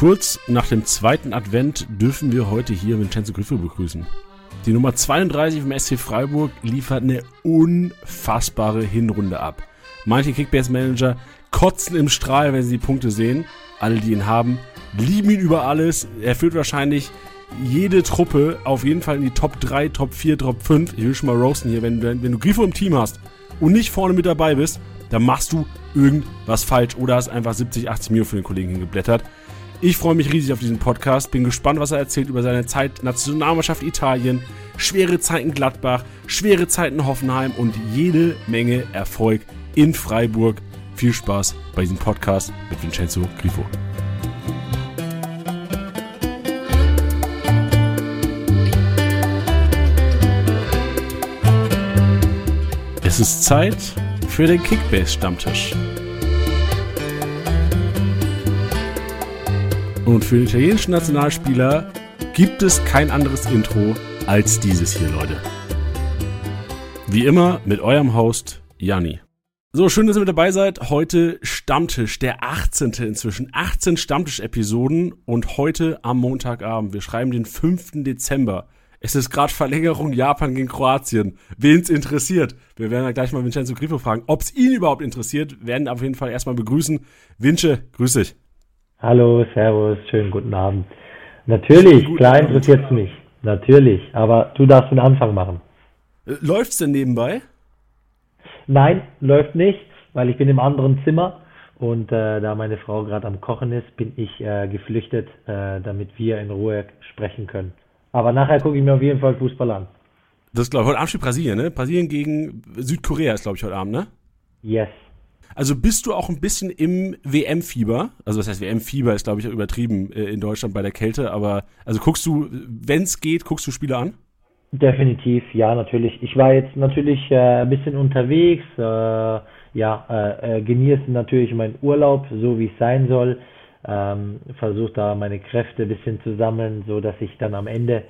Kurz nach dem zweiten Advent dürfen wir heute hier Vincenzo Griffo begrüßen. Die Nummer 32 vom SC Freiburg liefert eine unfassbare Hinrunde ab. Manche Kickbase-Manager kotzen im Strahl, wenn sie die Punkte sehen. Alle, die ihn haben, lieben ihn über alles. Er führt wahrscheinlich jede Truppe auf jeden Fall in die Top 3, Top 4, Top 5. Ich will schon mal roasten hier. Wenn, wenn, wenn du Grifo im Team hast und nicht vorne mit dabei bist, dann machst du irgendwas falsch oder hast einfach 70, 80 Mio für den Kollegen hingeblättert. Ich freue mich riesig auf diesen Podcast, bin gespannt, was er erzählt über seine Zeit Nationalmannschaft Italien, schwere Zeiten Gladbach, schwere Zeiten Hoffenheim und jede Menge Erfolg in Freiburg. Viel Spaß bei diesem Podcast mit Vincenzo Grifo. Es ist Zeit für den Kickbase-Stammtisch. Und für den italienischen Nationalspieler gibt es kein anderes Intro als dieses hier, Leute. Wie immer mit eurem Host Janni. So, schön, dass ihr mit dabei seid. Heute Stammtisch, der 18. inzwischen. 18 Stammtisch-Episoden und heute am Montagabend. Wir schreiben den 5. Dezember. Es ist gerade Verlängerung Japan gegen Kroatien. Wen es interessiert? Wir werden ja gleich mal Vincenzo Grifo fragen, ob es ihn überhaupt interessiert. Werden auf jeden Fall erstmal begrüßen. Vince, grüß dich. Hallo, Servus, schönen guten Abend. Natürlich, guten klar interessiert es mich. Natürlich, aber du darfst den Anfang machen. Äh, läuft's denn nebenbei? Nein, läuft nicht, weil ich bin im anderen Zimmer und äh, da meine Frau gerade am Kochen ist, bin ich äh, geflüchtet, äh, damit wir in Ruhe sprechen können. Aber nachher gucke ich mir auf jeden Fall Fußball an. Das ist, glaube ich, heute Abend spielt Brasilien, ne? Brasilien gegen Südkorea ist, glaube ich, heute Abend, ne? Yes. Also bist du auch ein bisschen im WM-Fieber? Also was heißt WM-Fieber ist, glaube ich, übertrieben äh, in Deutschland bei der Kälte, aber also guckst du, wenn es geht, guckst du Spiele an? Definitiv, ja, natürlich. Ich war jetzt natürlich äh, ein bisschen unterwegs, äh, ja, äh, äh genieße natürlich meinen Urlaub, so wie es sein soll ähm, versuche da meine Kräfte ein bisschen zu sammeln, so dass ich dann am Ende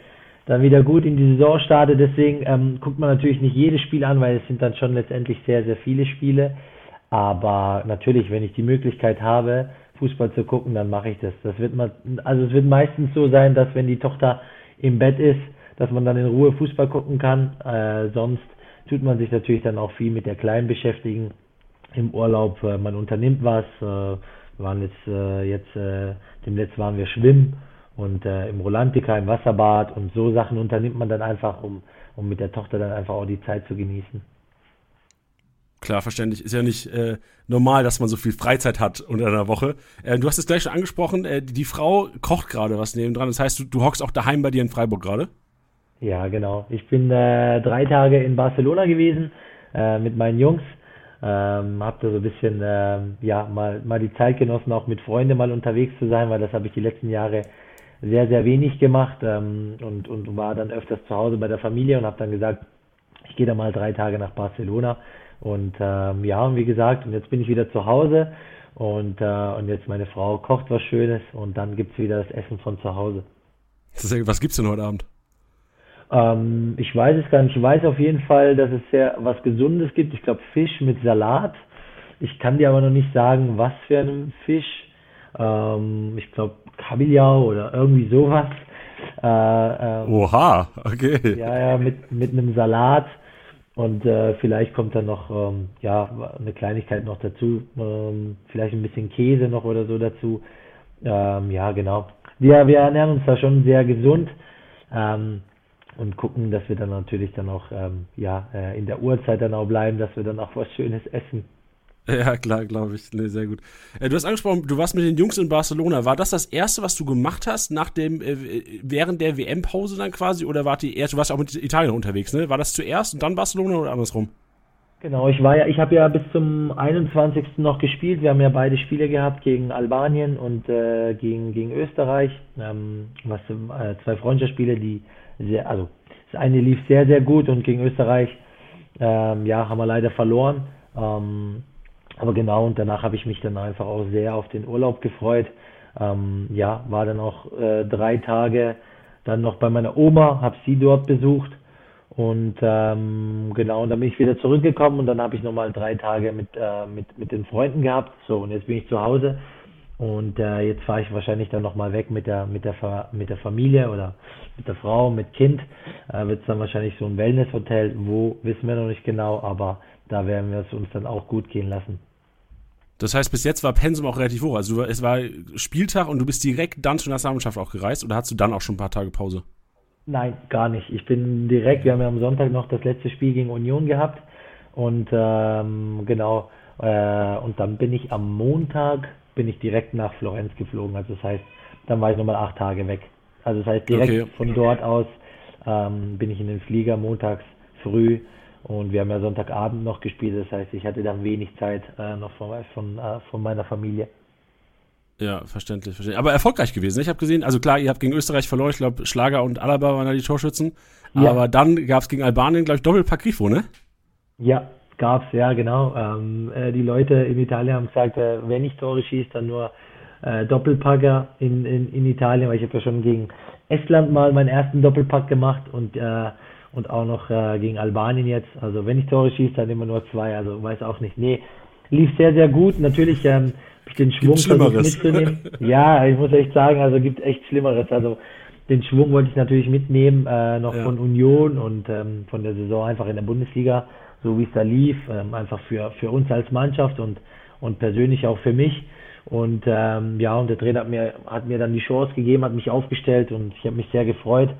dann wieder gut in die Saison starte. Deswegen ähm, guckt man natürlich nicht jedes Spiel an, weil es sind dann schon letztendlich sehr, sehr viele Spiele. Aber natürlich, wenn ich die Möglichkeit habe, Fußball zu gucken, dann mache ich das. Das wird mal, also es wird meistens so sein, dass wenn die Tochter im Bett ist, dass man dann in Ruhe Fußball gucken kann. Äh, sonst tut man sich natürlich dann auch viel mit der Kleinen beschäftigen im Urlaub. Äh, man unternimmt was. Äh, waren jetzt, äh, jetzt äh, demnächst waren wir schwimmen und äh, im Rolantica, im Wasserbad und so Sachen unternimmt man dann einfach, um, um mit der Tochter dann einfach auch die Zeit zu genießen. Klar, verständlich. Ist ja nicht äh, normal, dass man so viel Freizeit hat unter einer Woche. Äh, du hast es gleich schon angesprochen, äh, die, die, Frau kocht gerade was nebendran. Das heißt, du, du hockst auch daheim bei dir in Freiburg gerade? Ja, genau. Ich bin äh, drei Tage in Barcelona gewesen äh, mit meinen Jungs ähm, habe da so ein bisschen ähm, ja mal mal die Zeit genossen, auch mit Freunden mal unterwegs zu sein, weil das habe ich die letzten Jahre sehr sehr wenig gemacht ähm, und und war dann öfters zu Hause bei der Familie und habe dann gesagt, ich gehe da mal drei Tage nach Barcelona und ähm, ja und wie gesagt und jetzt bin ich wieder zu Hause und äh, und jetzt meine Frau kocht was Schönes und dann gibt's wieder das Essen von zu Hause. Was gibt's denn heute Abend? Ähm, ich weiß es gar nicht. Ich weiß auf jeden Fall, dass es sehr was Gesundes gibt. Ich glaube Fisch mit Salat. Ich kann dir aber noch nicht sagen, was für einen Fisch. Ähm, ich glaube Kabeljau oder irgendwie sowas. Äh, ähm, Oha, okay. Ja, ja, mit, mit einem Salat. Und äh, vielleicht kommt dann noch ähm, ja, eine Kleinigkeit noch dazu. Ähm, vielleicht ein bisschen Käse noch oder so dazu. Ähm, ja, genau. Wir, wir ernähren uns da schon sehr gesund. Ähm, und gucken, dass wir dann natürlich dann auch ähm, ja, äh, in der Uhrzeit dann auch bleiben, dass wir dann auch was Schönes essen. Ja, klar, glaube ich. Nee, sehr gut. Äh, du hast angesprochen, du warst mit den Jungs in Barcelona. War das das erste, was du gemacht hast nach dem, äh, während der WM-Pause dann quasi? Oder war die erste, du warst auch mit Italien unterwegs, ne? War das zuerst und dann Barcelona oder andersrum? Genau, ich war ja, ich habe ja bis zum 21. noch gespielt. Wir haben ja beide Spiele gehabt gegen Albanien und äh, gegen, gegen Österreich. Ähm, was äh, zwei Freundschaftsspiele, die sehr, also das eine lief sehr, sehr gut und gegen Österreich, ähm, ja, haben wir leider verloren. Ähm, aber genau, und danach habe ich mich dann einfach auch sehr auf den Urlaub gefreut. Ähm, ja, war dann auch äh, drei Tage dann noch bei meiner Oma, habe sie dort besucht. Und ähm, genau, und dann bin ich wieder zurückgekommen und dann habe ich nochmal drei Tage mit, äh, mit, mit den Freunden gehabt. So, und jetzt bin ich zu Hause Und äh, jetzt fahre ich wahrscheinlich dann nochmal weg mit der, mit, der, mit der Familie oder mit der Frau, mit Kind. Äh, Wird es dann wahrscheinlich so ein Wellnesshotel, wo wissen wir noch nicht genau, aber da werden wir es uns dann auch gut gehen lassen. Das heißt, bis jetzt war Pensum auch relativ hoch. Also es war Spieltag und du bist direkt dann zur Nationalmannschaft auch gereist oder hast du dann auch schon ein paar Tage Pause? Nein, gar nicht. Ich bin direkt, wir haben ja am Sonntag noch das letzte Spiel gegen Union gehabt und ähm, genau, äh, und dann bin ich am Montag bin ich direkt nach Florenz geflogen. Also das heißt, dann war ich nochmal acht Tage weg. Also das heißt, direkt okay. von dort aus ähm, bin ich in den Flieger montags früh und wir haben ja Sonntagabend noch gespielt. Das heißt, ich hatte dann wenig Zeit äh, noch von, von, äh, von meiner Familie. Ja, verständlich, verständlich. Aber erfolgreich gewesen. Ich habe gesehen, also klar, ihr habt gegen Österreich verloren. Ich glaube, Schlager und Alaba waren da die Torschützen. Ja. Aber dann gab es gegen Albanien, glaube ich, Doppelpack Grifo, ne? Ja, gab's, ja, genau. Ähm, äh, die Leute in Italien haben gesagt, äh, wenn ich Tore schieße, dann nur äh, Doppelpacker in, in, in Italien, weil ich habe ja schon gegen Estland mal meinen ersten Doppelpack gemacht und äh, und auch noch äh, gegen Albanien jetzt. Also wenn ich Tore schieße, dann immer nur zwei. Also weiß auch nicht. Nee, lief sehr, sehr gut. Natürlich ähm, habe ich den Schwung versucht mitzunehmen. ja, ich muss echt sagen, also gibt echt Schlimmeres. Also den Schwung wollte ich natürlich mitnehmen, äh, noch ja. von Union und ähm, von der Saison einfach in der Bundesliga so wie es da lief, ähm, einfach für, für uns als Mannschaft und, und persönlich auch für mich. Und ähm, ja, und der Trainer hat mir, hat mir dann die Chance gegeben, hat mich aufgestellt und ich habe mich sehr gefreut.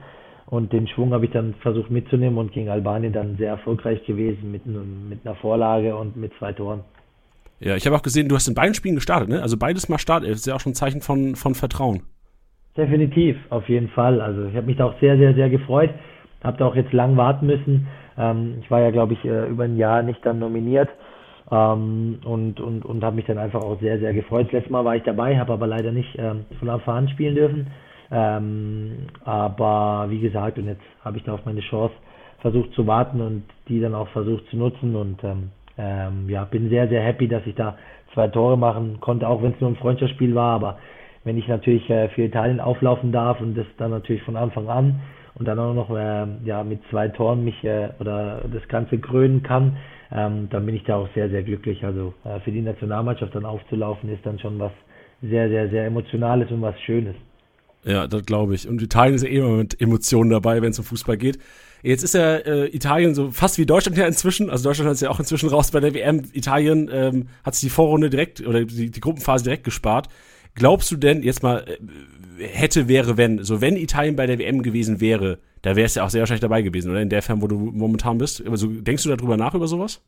Und den Schwung habe ich dann versucht mitzunehmen und gegen Albanien dann sehr erfolgreich gewesen mit, mit einer Vorlage und mit zwei Toren. Ja, ich habe auch gesehen, du hast in beiden Spielen gestartet, ne? Also beides mal Startelf, ist ja auch schon ein Zeichen von, von Vertrauen. Definitiv, auf jeden Fall. Also ich habe mich da auch sehr, sehr, sehr gefreut. Habe da auch jetzt lang warten müssen. Ähm, ich war ja, glaube ich, äh, über ein Jahr nicht dann nominiert ähm, und, und, und habe mich dann einfach auch sehr, sehr gefreut. Das letzte Mal war ich dabei, habe aber leider nicht ähm, von Anfang an spielen dürfen. Ähm, aber wie gesagt, und jetzt habe ich da auf meine Chance versucht zu warten und die dann auch versucht zu nutzen und ähm, ähm, ja, bin sehr, sehr happy, dass ich da zwei Tore machen konnte, auch wenn es nur ein Freundschaftsspiel war, aber wenn ich natürlich äh, für Italien auflaufen darf und das dann natürlich von Anfang an und dann auch noch äh, ja, mit zwei Toren mich äh, oder das Ganze krönen kann, ähm, dann bin ich da auch sehr, sehr glücklich. Also äh, für die Nationalmannschaft dann aufzulaufen, ist dann schon was sehr, sehr, sehr Emotionales und was Schönes. Ja, das glaube ich. Und Italien ist ja eh immer mit Emotionen dabei, wenn es um Fußball geht. Jetzt ist ja äh, Italien so fast wie Deutschland ja inzwischen. Also Deutschland hat es ja auch inzwischen raus bei der WM. Italien ähm, hat sich die Vorrunde direkt oder die, die Gruppenphase direkt gespart. Glaubst du denn, jetzt mal, äh, hätte, wäre, wenn. So, wenn Italien bei der WM gewesen wäre, da wärst du ja auch sehr wahrscheinlich dabei gewesen, oder? In der Form, wo du momentan bist. Also, denkst du darüber nach, über sowas?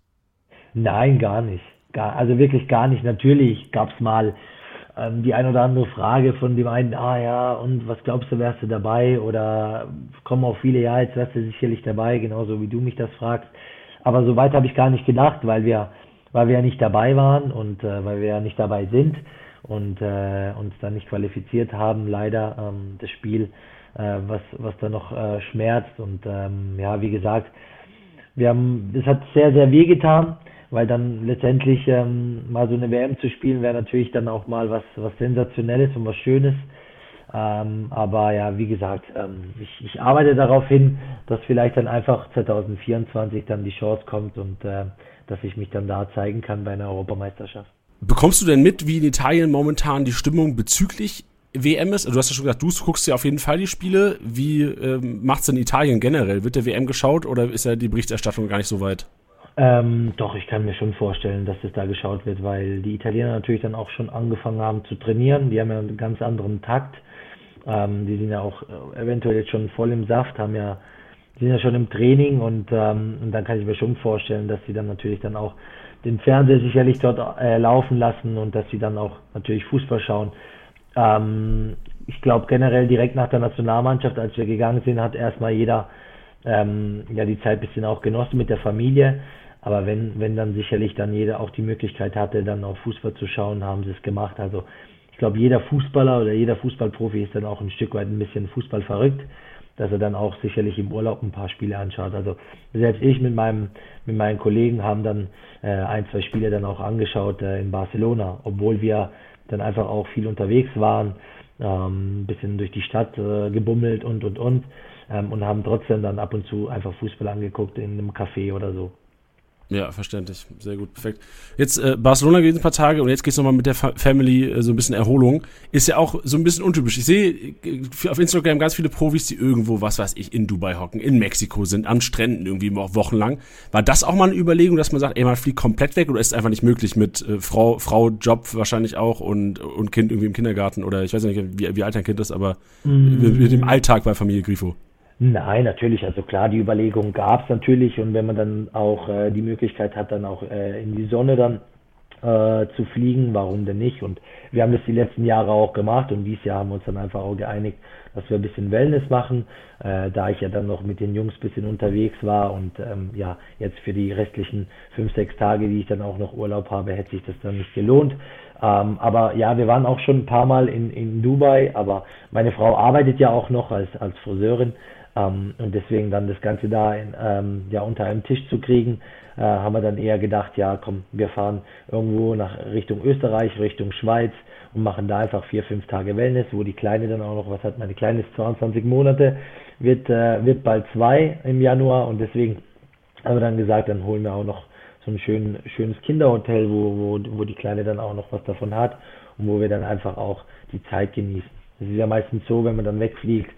Nein, gar nicht. Gar, also wirklich gar nicht. Natürlich gab es mal ähm, die ein oder andere Frage von dem einen, ah ja, und was glaubst du, wärst du dabei? Oder kommen auch viele, ja, jetzt wärst du sicherlich dabei, genauso wie du mich das fragst. Aber so weit habe ich gar nicht gedacht, weil wir, weil wir ja nicht dabei waren und äh, weil wir ja nicht dabei sind und äh, uns dann nicht qualifiziert haben, leider ähm, das Spiel, äh, was, was da noch äh, schmerzt. Und ähm, ja, wie gesagt, wir haben, es hat sehr, sehr weh getan, weil dann letztendlich ähm, mal so eine WM zu spielen, wäre natürlich dann auch mal was, was Sensationelles und was Schönes. Ähm, aber ja, wie gesagt, ähm, ich, ich arbeite darauf hin, dass vielleicht dann einfach 2024 dann die Chance kommt und äh, dass ich mich dann da zeigen kann bei einer Europameisterschaft. Bekommst du denn mit, wie in Italien momentan die Stimmung bezüglich WM ist? Also du hast ja schon gesagt, du guckst ja auf jeden Fall die Spiele. Wie ähm, macht es in Italien generell? Wird der WM geschaut oder ist ja die Berichterstattung gar nicht so weit? Ähm, doch, ich kann mir schon vorstellen, dass es da geschaut wird, weil die Italiener natürlich dann auch schon angefangen haben zu trainieren. Die haben ja einen ganz anderen Takt. Ähm, die sind ja auch äh, eventuell jetzt schon voll im Saft, haben ja, sind ja schon im Training und, ähm, und dann kann ich mir schon vorstellen, dass sie dann natürlich dann auch den Fernseher sicherlich dort äh, laufen lassen und dass sie dann auch natürlich Fußball schauen. Ähm, ich glaube generell direkt nach der Nationalmannschaft, als wir gegangen sind, hat erstmal jeder ähm, ja die Zeit bisschen auch genossen mit der Familie. Aber wenn, wenn dann sicherlich dann jeder auch die Möglichkeit hatte, dann auch Fußball zu schauen, haben sie es gemacht. Also ich glaube, jeder Fußballer oder jeder Fußballprofi ist dann auch ein Stück weit ein bisschen Fußball verrückt dass er dann auch sicherlich im Urlaub ein paar Spiele anschaut. Also selbst ich mit meinem mit meinen Kollegen haben dann äh, ein, zwei Spiele dann auch angeschaut äh, in Barcelona, obwohl wir dann einfach auch viel unterwegs waren, ähm, bisschen durch die Stadt äh, gebummelt und und und ähm, und haben trotzdem dann ab und zu einfach Fußball angeguckt in einem Café oder so. Ja, verständlich. Sehr gut, perfekt. Jetzt äh, Barcelona gewesen ein paar Tage und jetzt geht's nochmal mit der Fa Family äh, so ein bisschen Erholung. Ist ja auch so ein bisschen untypisch. Ich sehe äh, auf Instagram ganz viele Profis, die irgendwo, was weiß ich, in Dubai hocken, in Mexiko sind, an Stränden irgendwie wochenlang. War das auch mal eine Überlegung, dass man sagt, ey, man fliegt komplett weg oder ist es einfach nicht möglich mit äh, Frau, Frau, Job wahrscheinlich auch und, und Kind irgendwie im Kindergarten oder ich weiß nicht, wie, wie alt dein Kind ist, aber mm. mit, mit dem Alltag bei Familie Grifo? Nein, natürlich. Also klar, die Überlegung gab es natürlich. Und wenn man dann auch äh, die Möglichkeit hat, dann auch äh, in die Sonne dann äh, zu fliegen, warum denn nicht? Und wir haben das die letzten Jahre auch gemacht und dieses Jahr haben wir uns dann einfach auch geeinigt, dass wir ein bisschen Wellness machen, äh, da ich ja dann noch mit den Jungs ein bisschen unterwegs war und ähm, ja, jetzt für die restlichen fünf, sechs Tage, die ich dann auch noch Urlaub habe, hätte sich das dann nicht gelohnt. Ähm, aber ja, wir waren auch schon ein paar Mal in, in Dubai, aber meine Frau arbeitet ja auch noch als, als Friseurin ähm, und deswegen dann das Ganze da in, ähm, ja, unter einem Tisch zu kriegen, äh, haben wir dann eher gedacht, ja komm, wir fahren irgendwo nach Richtung Österreich, Richtung Schweiz und machen da einfach vier, fünf Tage Wellness, wo die Kleine dann auch noch, was hat meine Kleine ist 22 Monate, wird, äh, wird bald zwei im Januar und deswegen haben wir dann gesagt, dann holen wir auch noch so ein schön, schönes Kinderhotel, wo, wo, wo die Kleine dann auch noch was davon hat und wo wir dann einfach auch die Zeit genießen. Es ist ja meistens so, wenn man dann wegfliegt,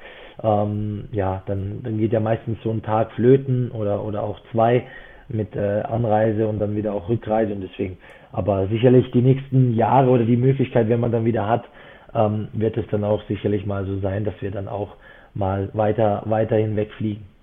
ähm, ja, dann, dann geht ja meistens so ein Tag flöten oder, oder auch zwei mit äh, Anreise und dann wieder auch Rückreise und deswegen, aber sicherlich die nächsten Jahre oder die Möglichkeit, wenn man dann wieder hat, ähm, wird es dann auch sicherlich mal so sein, dass wir dann auch mal weiter, weiterhin wegfliegen.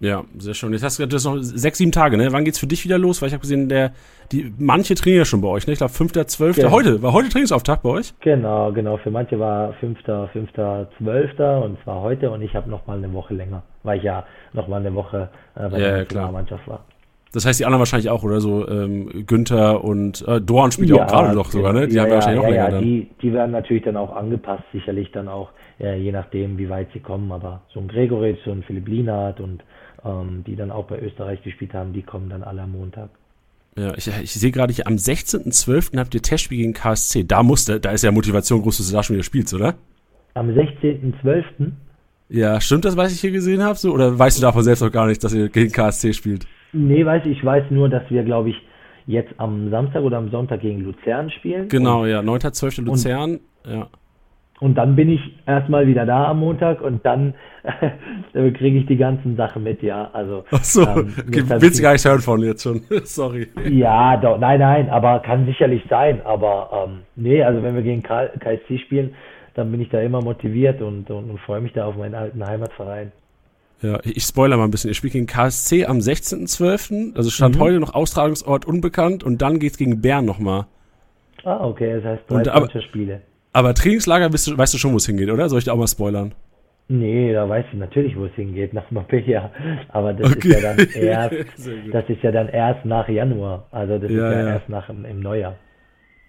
Ja, sehr schön. Jetzt hast du gesagt, noch sechs, sieben Tage, ne? Wann geht's für dich wieder los? Weil ich habe gesehen, der, die, manche trainieren ja schon bei euch, ne? Ich glaube, fünfter, zwölfter. Ja. Heute, war heute Trainingsauftakt bei euch? Genau, genau. Für manche war fünfter, fünfter, zwölfter und zwar heute und ich habe noch mal eine Woche länger, weil ich ja noch mal eine Woche äh, bei ja, der Mannschaft war. Das heißt, die anderen wahrscheinlich auch, oder so, ähm, Günther und äh, Dorn spielt ja auch gerade noch sogar, ne? Die ja, haben ja, wahrscheinlich ja, auch länger ja, dann. Die, die werden natürlich dann auch angepasst, sicherlich dann auch, äh, je nachdem, wie weit sie kommen. Aber so ein Gregoritsch, so ein Philipp Lienhardt und ähm, die dann auch bei Österreich gespielt haben, die kommen dann alle am Montag. Ja, ich, ich sehe gerade hier, am 16.12. habt ihr Testspiel gegen KSC. Da musste, da ist ja Motivation groß, dass du da schon wieder spielst, oder? Am 16.12.? Ja, stimmt das, was ich hier gesehen habe? So, oder weißt du davon selbst noch gar nicht, dass ihr gegen KSC spielt? Nee, weiß ich, ich weiß nur, dass wir, glaube ich, jetzt am Samstag oder am Sonntag gegen Luzern spielen. Genau, und, ja, 9.12. Luzern, ja. Und dann bin ich erstmal wieder da am Montag und dann kriege ich die ganzen Sachen mit, ja. Also, Ach so, ähm, okay, willst du gar nicht hören von jetzt schon. Sorry. Ja, doch, nein, nein, aber kann sicherlich sein. Aber ähm, nee, also wenn wir gegen KSC spielen, dann bin ich da immer motiviert und, und, und freue mich da auf meinen alten Heimatverein. Ja, ich spoiler mal ein bisschen. Ihr spielt gegen KSC am 16.12., also stand mhm. heute noch Austragungsort unbekannt und dann geht's gegen Bern nochmal. Ah, okay, das heißt drei und, aber, Spiele. Aber Trainingslager weißt du, weißt du schon, wo es hingeht, oder? Soll ich da auch mal spoilern? Nee, da weiß ich natürlich, wo es hingeht, nach Marbella. Aber das okay. ist ja dann erst, das ist ja dann erst nach Januar. Also das ja, ist ja, ja, erst nach im Neujahr.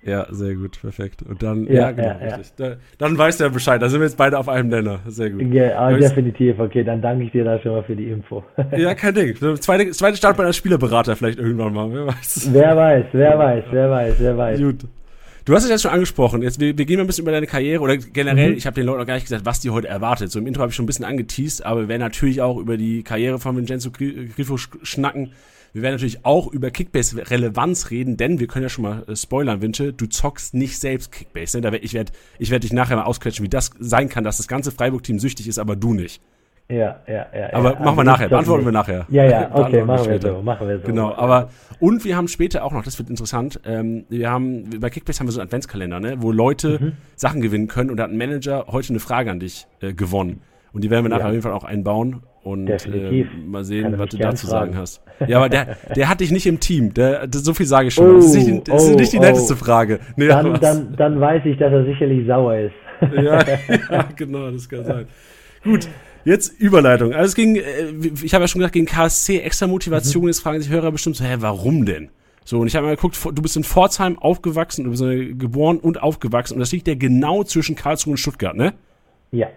Ja, sehr gut, perfekt. Und dann, ja, ja genau, richtig. Da, dann weißt du ja Bescheid. Da sind wir jetzt beide auf einem Nenner. Sehr gut. Ja, definitiv. Okay, dann danke ich dir da schon mal für die Info. ja, kein Ding. Zweite, zweite Startbahn als Spielerberater vielleicht irgendwann mal. Wer weiß. Wer weiß, wer weiß, wer weiß, wer weiß. Gut. Du hast es jetzt schon angesprochen. Jetzt, wir, wir gehen mal ein bisschen über deine Karriere oder generell, mhm. ich habe den Leuten auch gar nicht gesagt, was die heute erwartet. So im Intro habe ich schon ein bisschen angeteased, aber wir werden natürlich auch über die Karriere von Vincenzo Grifo schnacken. Wir werden natürlich auch über Kickbase-Relevanz reden, denn wir können ja schon mal äh, spoilern, Winche, du zockst nicht selbst Kickbase. Ne? Ich werde ich werd dich nachher mal ausquetschen, wie das sein kann, dass das ganze Freiburg-Team süchtig ist, aber du nicht. Ja, ja, ja. Aber ja, machen wir nachher, beantworten wir nachher. Ja, ja, okay, machen wir so, machen wir so. Genau, aber, und wir haben später auch noch, das wird interessant, ähm, wir haben, bei Kickbase haben wir so einen Adventskalender, ne, wo Leute mhm. Sachen gewinnen können und da hat ein Manager heute eine Frage an dich äh, gewonnen. Und die werden wir nachher ja. auf jeden Fall auch einbauen und äh, mal sehen, was du dazu fragen. sagen hast. Ja, aber der, der hat dich nicht im Team. Der, so viel sage ich schon. Oh, das ist nicht, das oh, ist nicht die oh. netteste Frage. Nee, dann, dann, dann weiß ich, dass er sicherlich sauer ist. ja, ja, genau, das kann sein. Gut, Jetzt Überleitung. Also es ging, äh, ich habe ja schon gesagt, gegen KSC extra Motivation. Mhm. Jetzt fragen sich Hörer bestimmt so, hä, warum denn? So, und ich habe mal geguckt, du bist in Pforzheim aufgewachsen, du bist geboren und aufgewachsen. Und das liegt ja genau zwischen Karlsruhe und Stuttgart, ne? Ja,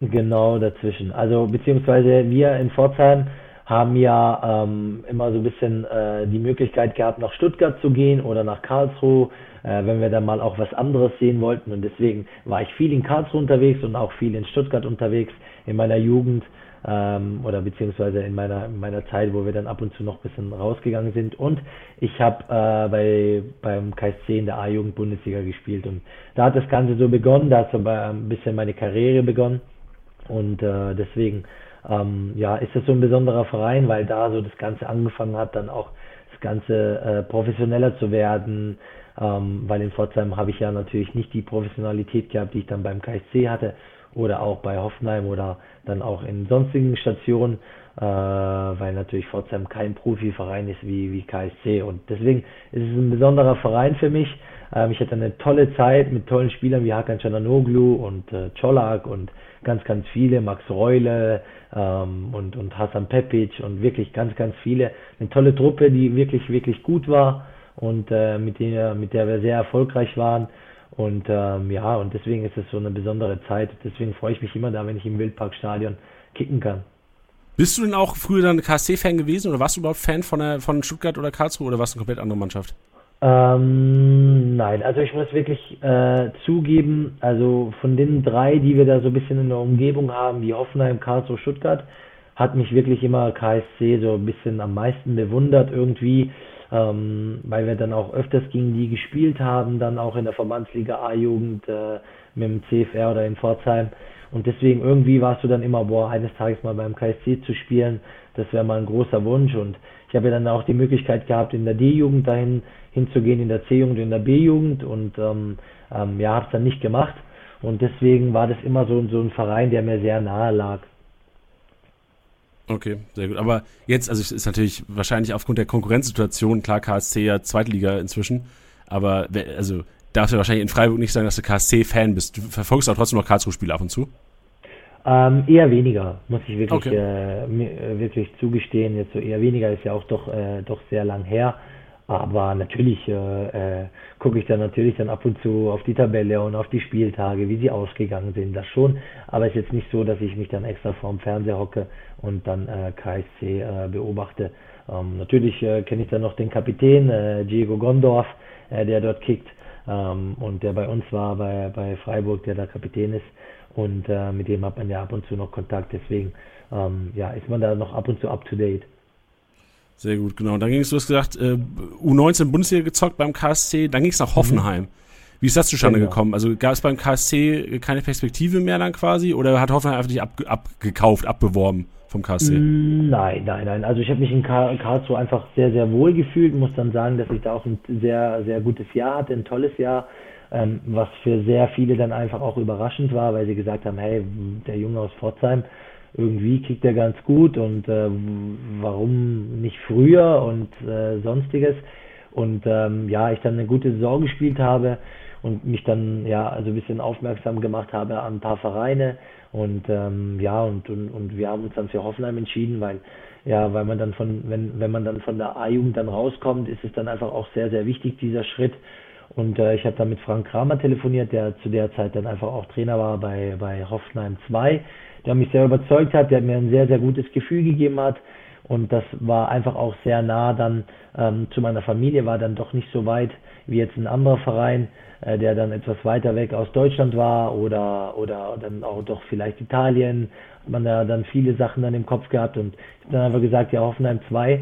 genau dazwischen. Also, beziehungsweise wir in Pforzheim haben ja ähm, immer so ein bisschen äh, die Möglichkeit gehabt, nach Stuttgart zu gehen oder nach Karlsruhe, äh, wenn wir dann mal auch was anderes sehen wollten. Und deswegen war ich viel in Karlsruhe unterwegs und auch viel in Stuttgart unterwegs in meiner Jugend. ähm, oder beziehungsweise in meiner, in meiner Zeit, wo wir dann ab und zu noch ein bisschen rausgegangen sind. Und ich habe äh, bei, beim KSC in der A-Jugend-Bundesliga gespielt und da hat das Ganze so begonnen, da hat so ein bisschen meine Karriere begonnen und äh, deswegen ähm, ja, ist das so ein besonderer Verein, weil da so das Ganze angefangen hat, dann auch das Ganze äh, professioneller zu werden, ähm, weil in Pforzheim habe ich ja natürlich nicht die Professionalität gehabt, die ich dann beim KSC hatte oder auch bei Hoffenheim oder dann auch in sonstigen Stationen, äh, weil natürlich Pforzheim kein Profiverein ist wie, wie KSC und deswegen ist es ein besonderer Verein für mich. Ähm, ich hatte eine tolle Zeit mit tollen Spielern wie Hakan Cananoglu und äh, Colak und ganz, ganz viele, Max Reule ähm, und, und Hasan Pepic und wirklich ganz, ganz viele. Eine tolle Truppe, die wirklich, wirklich gut war und äh, mit, der, mit der wir sehr erfolgreich waren. Und ähm, ja, und deswegen ist es so eine besondere Zeit. Deswegen freue ich mich immer da, wenn ich im Wildparkstadion kicken kann. Bist du denn auch früher dann KSC-Fan gewesen oder warst du überhaupt Fan von, der, von Stuttgart oder Karlsruhe oder warst du eine komplett andere Mannschaft? Ähm, nein, also ich muss wirklich äh, zugeben, also von den drei, die wir da so ein bisschen in der Umgebung haben, wie Hoffenheim, Karlsruhe, Stuttgart, hat mich wirklich immer KSC so ein bisschen am meisten bewundert irgendwie, ähm, weil wir dann auch öfters gegen die gespielt haben, dann auch in der Verbandsliga A-Jugend äh, mit dem CFR oder in Pforzheim. Und deswegen irgendwie warst du dann immer, boah, eines Tages mal beim KSC zu spielen, das wäre mal ein großer Wunsch. Und ich habe ja dann auch die Möglichkeit gehabt, in der D-Jugend dahin hinzugehen in der C-Jugend, in der B-Jugend und ähm, ähm, ja, habe es dann nicht gemacht. Und deswegen war das immer so, so ein Verein, der mir sehr nahe lag. Okay, sehr gut. Aber jetzt, also es ist natürlich wahrscheinlich aufgrund der Konkurrenzsituation, klar, KSC ja Zweitliga inzwischen, aber also darfst du wahrscheinlich in Freiburg nicht sagen, dass du KSC-Fan bist. Du verfolgst auch trotzdem noch Karlsruhe-Spiele ab und zu? Ähm, eher weniger, muss ich wirklich, okay. äh, äh, wirklich zugestehen. Jetzt so eher weniger ist ja auch doch, äh, doch sehr lang her. Aber natürlich äh, äh, gucke ich dann natürlich dann ab und zu auf die Tabelle und auf die Spieltage, wie sie ausgegangen sind, das schon. Aber es ist jetzt nicht so, dass ich mich dann extra vorm Fernseher hocke und dann äh, KSC äh, beobachte. Ähm, natürlich äh, kenne ich dann noch den Kapitän, äh, Diego Gondorf, äh, der dort kickt ähm, und der bei uns war, bei, bei Freiburg, der da Kapitän ist. Und äh, mit dem hat man ja ab und zu noch Kontakt. Deswegen ähm, ja, ist man da noch ab und zu up to date. Sehr gut, genau. Dann ging es, du hast gesagt, äh, U19 Bundesliga gezockt beim KSC, dann ging es nach. Hoffenheim. Mhm. Wie ist das zustande genau. gekommen? Also gab es beim KSC keine Perspektive mehr dann quasi oder hat Hoffenheim einfach nicht ab, abgekauft, abbeworben vom KSC? Mm, nein, nein, nein. Also ich habe mich in Karlsruhe einfach sehr, sehr wohl gefühlt. Muss dann sagen, dass ich da auch ein sehr, sehr gutes Jahr hatte, ein tolles Jahr, ähm, was für sehr viele dann einfach auch überraschend war, weil sie gesagt haben, hey, der Junge aus Pforzheim, irgendwie kickt er ganz gut und äh, warum nicht früher und äh, sonstiges. Und ähm, ja, ich dann eine gute Saison gespielt habe und mich dann ja also ein bisschen aufmerksam gemacht habe an ein paar Vereine und ähm, ja und, und und wir haben uns dann für Hoffenheim entschieden, weil ja, weil man dann von wenn wenn man dann von der A-Jugend dann rauskommt, ist es dann einfach auch sehr sehr wichtig dieser Schritt und äh, ich habe dann mit Frank Kramer telefoniert, der zu der Zeit dann einfach auch Trainer war bei bei Hoffenheim 2 der mich sehr überzeugt hat, der mir ein sehr, sehr gutes Gefühl gegeben hat. Und das war einfach auch sehr nah dann ähm, zu meiner Familie, war dann doch nicht so weit wie jetzt ein anderer Verein, äh, der dann etwas weiter weg aus Deutschland war oder, oder dann auch doch vielleicht Italien. Hat man da dann viele Sachen dann im Kopf gehabt und ich habe dann einfach gesagt, ja, Hoffenheim 2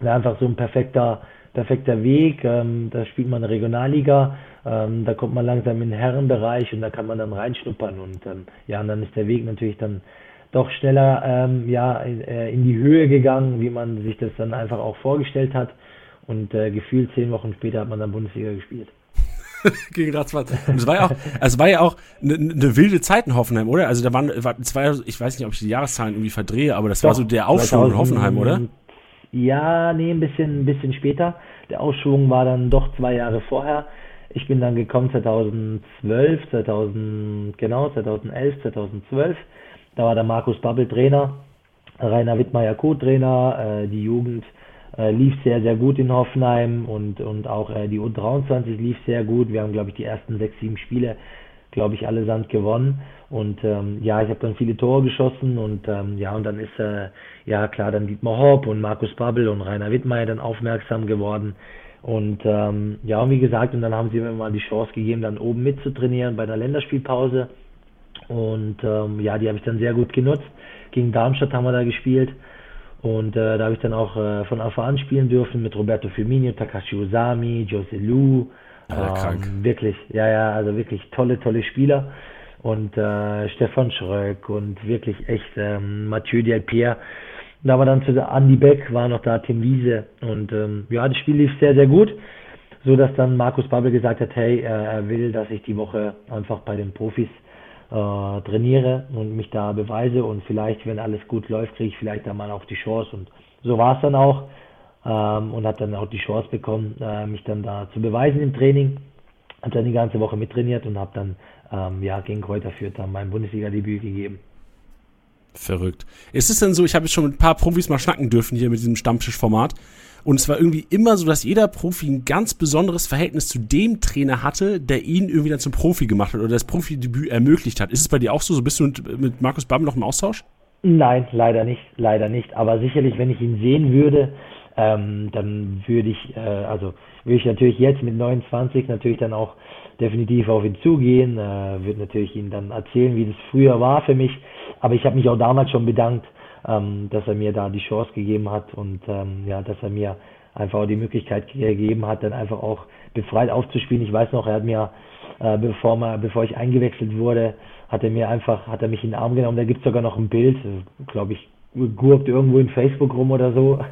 wäre einfach so ein perfekter, perfekter Weg. Ähm, da spielt man Regionalliga ähm, da kommt man langsam in den Herrenbereich und da kann man dann reinschnuppern und ähm, ja, und dann ist der Weg natürlich dann doch schneller ähm, ja, in, äh, in die Höhe gegangen, wie man sich das dann einfach auch vorgestellt hat. Und äh, gefühlt zehn Wochen später hat man dann Bundesliga gespielt. gegen Ratzwald. Es war ja auch, es war ja auch eine ne wilde Zeit in Hoffenheim, oder? Also da waren, war, war, ich weiß nicht, ob ich die Jahreszahlen irgendwie verdrehe, aber das Doch, war so der Aufschwung in Hoffenheim, oder? Ja, nee, ein bisschen, ein bisschen später. Der Aufschwung war dann doch zwei Jahre vorher. Ich bin dann gekommen 2012, 2000, genau, 2011, 2012. Da war der Markus Babbel Trainer, Rainer Wittmeier Co-Trainer. Äh, die Jugend äh, lief sehr, sehr gut in Hoffenheim und, und auch äh, die U23 lief sehr gut. Wir haben, glaube ich, die ersten sechs, sieben Spiele, glaube ich, allesamt gewonnen. Und ähm, ja, ich habe dann viele Tore geschossen und ähm, ja, und dann ist äh, ja klar dann Dietmar Hopp und Markus Babbel und Rainer Wittmeier dann aufmerksam geworden. Und ähm, ja, wie gesagt, und dann haben sie mir mal die Chance gegeben, dann oben mitzutrainieren bei der Länderspielpause. Und ähm, ja, die habe ich dann sehr gut genutzt. Gegen Darmstadt haben wir da gespielt. Und äh, da habe ich dann auch äh, von Anfang an spielen dürfen mit Roberto Firmino, Takashi Osami, Jose Lu. Ja, ähm, wirklich, ja, ja, also wirklich tolle, tolle Spieler. Und äh, Stefan Schröck und wirklich echt ähm, Mathieu Delpierre. Da war dann zu Andy Beck, war noch da Tim Wiese. Und ähm, ja, das Spiel lief sehr, sehr gut. So dass dann Markus Babbel gesagt hat, hey, äh, er will, dass ich die Woche einfach bei den Profis äh, trainiere und mich da beweise und vielleicht, wenn alles gut läuft, kriege ich vielleicht da mal auch die Chance. Und so war es dann auch ähm, und habe dann auch die Chance bekommen, äh, mich dann da zu beweisen im Training. Habe dann die ganze Woche mittrainiert und habe dann ähm, ja, gegen Kräuter Fürth dann mein Bundesliga-Debüt gegeben. Verrückt. Ist es denn so, ich habe jetzt schon mit ein paar Profis mal schnacken dürfen hier mit diesem Stammtischformat. Und es war irgendwie immer so, dass jeder Profi ein ganz besonderes Verhältnis zu dem Trainer hatte, der ihn irgendwie dann zum Profi gemacht hat oder das Profidebüt ermöglicht hat. Ist es bei dir auch so? so bist du mit, mit Markus Babbel noch im Austausch? Nein, leider nicht, leider nicht. Aber sicherlich, wenn ich ihn sehen würde, ähm, dann würde ich, äh, also würde ich natürlich jetzt mit 29 natürlich dann auch definitiv auf ihn zugehen, äh, würde natürlich ihn dann erzählen, wie das früher war für mich. Aber ich habe mich auch damals schon bedankt, ähm, dass er mir da die Chance gegeben hat und ähm, ja, dass er mir einfach auch die Möglichkeit gegeben hat, dann einfach auch befreit aufzuspielen. Ich weiß noch, er hat mir, äh, bevor, mal, bevor ich eingewechselt wurde, hat er mir einfach, hat er mich in den Arm genommen. Da gibt es sogar noch ein Bild, glaube ich, gurkt irgendwo in Facebook rum oder so.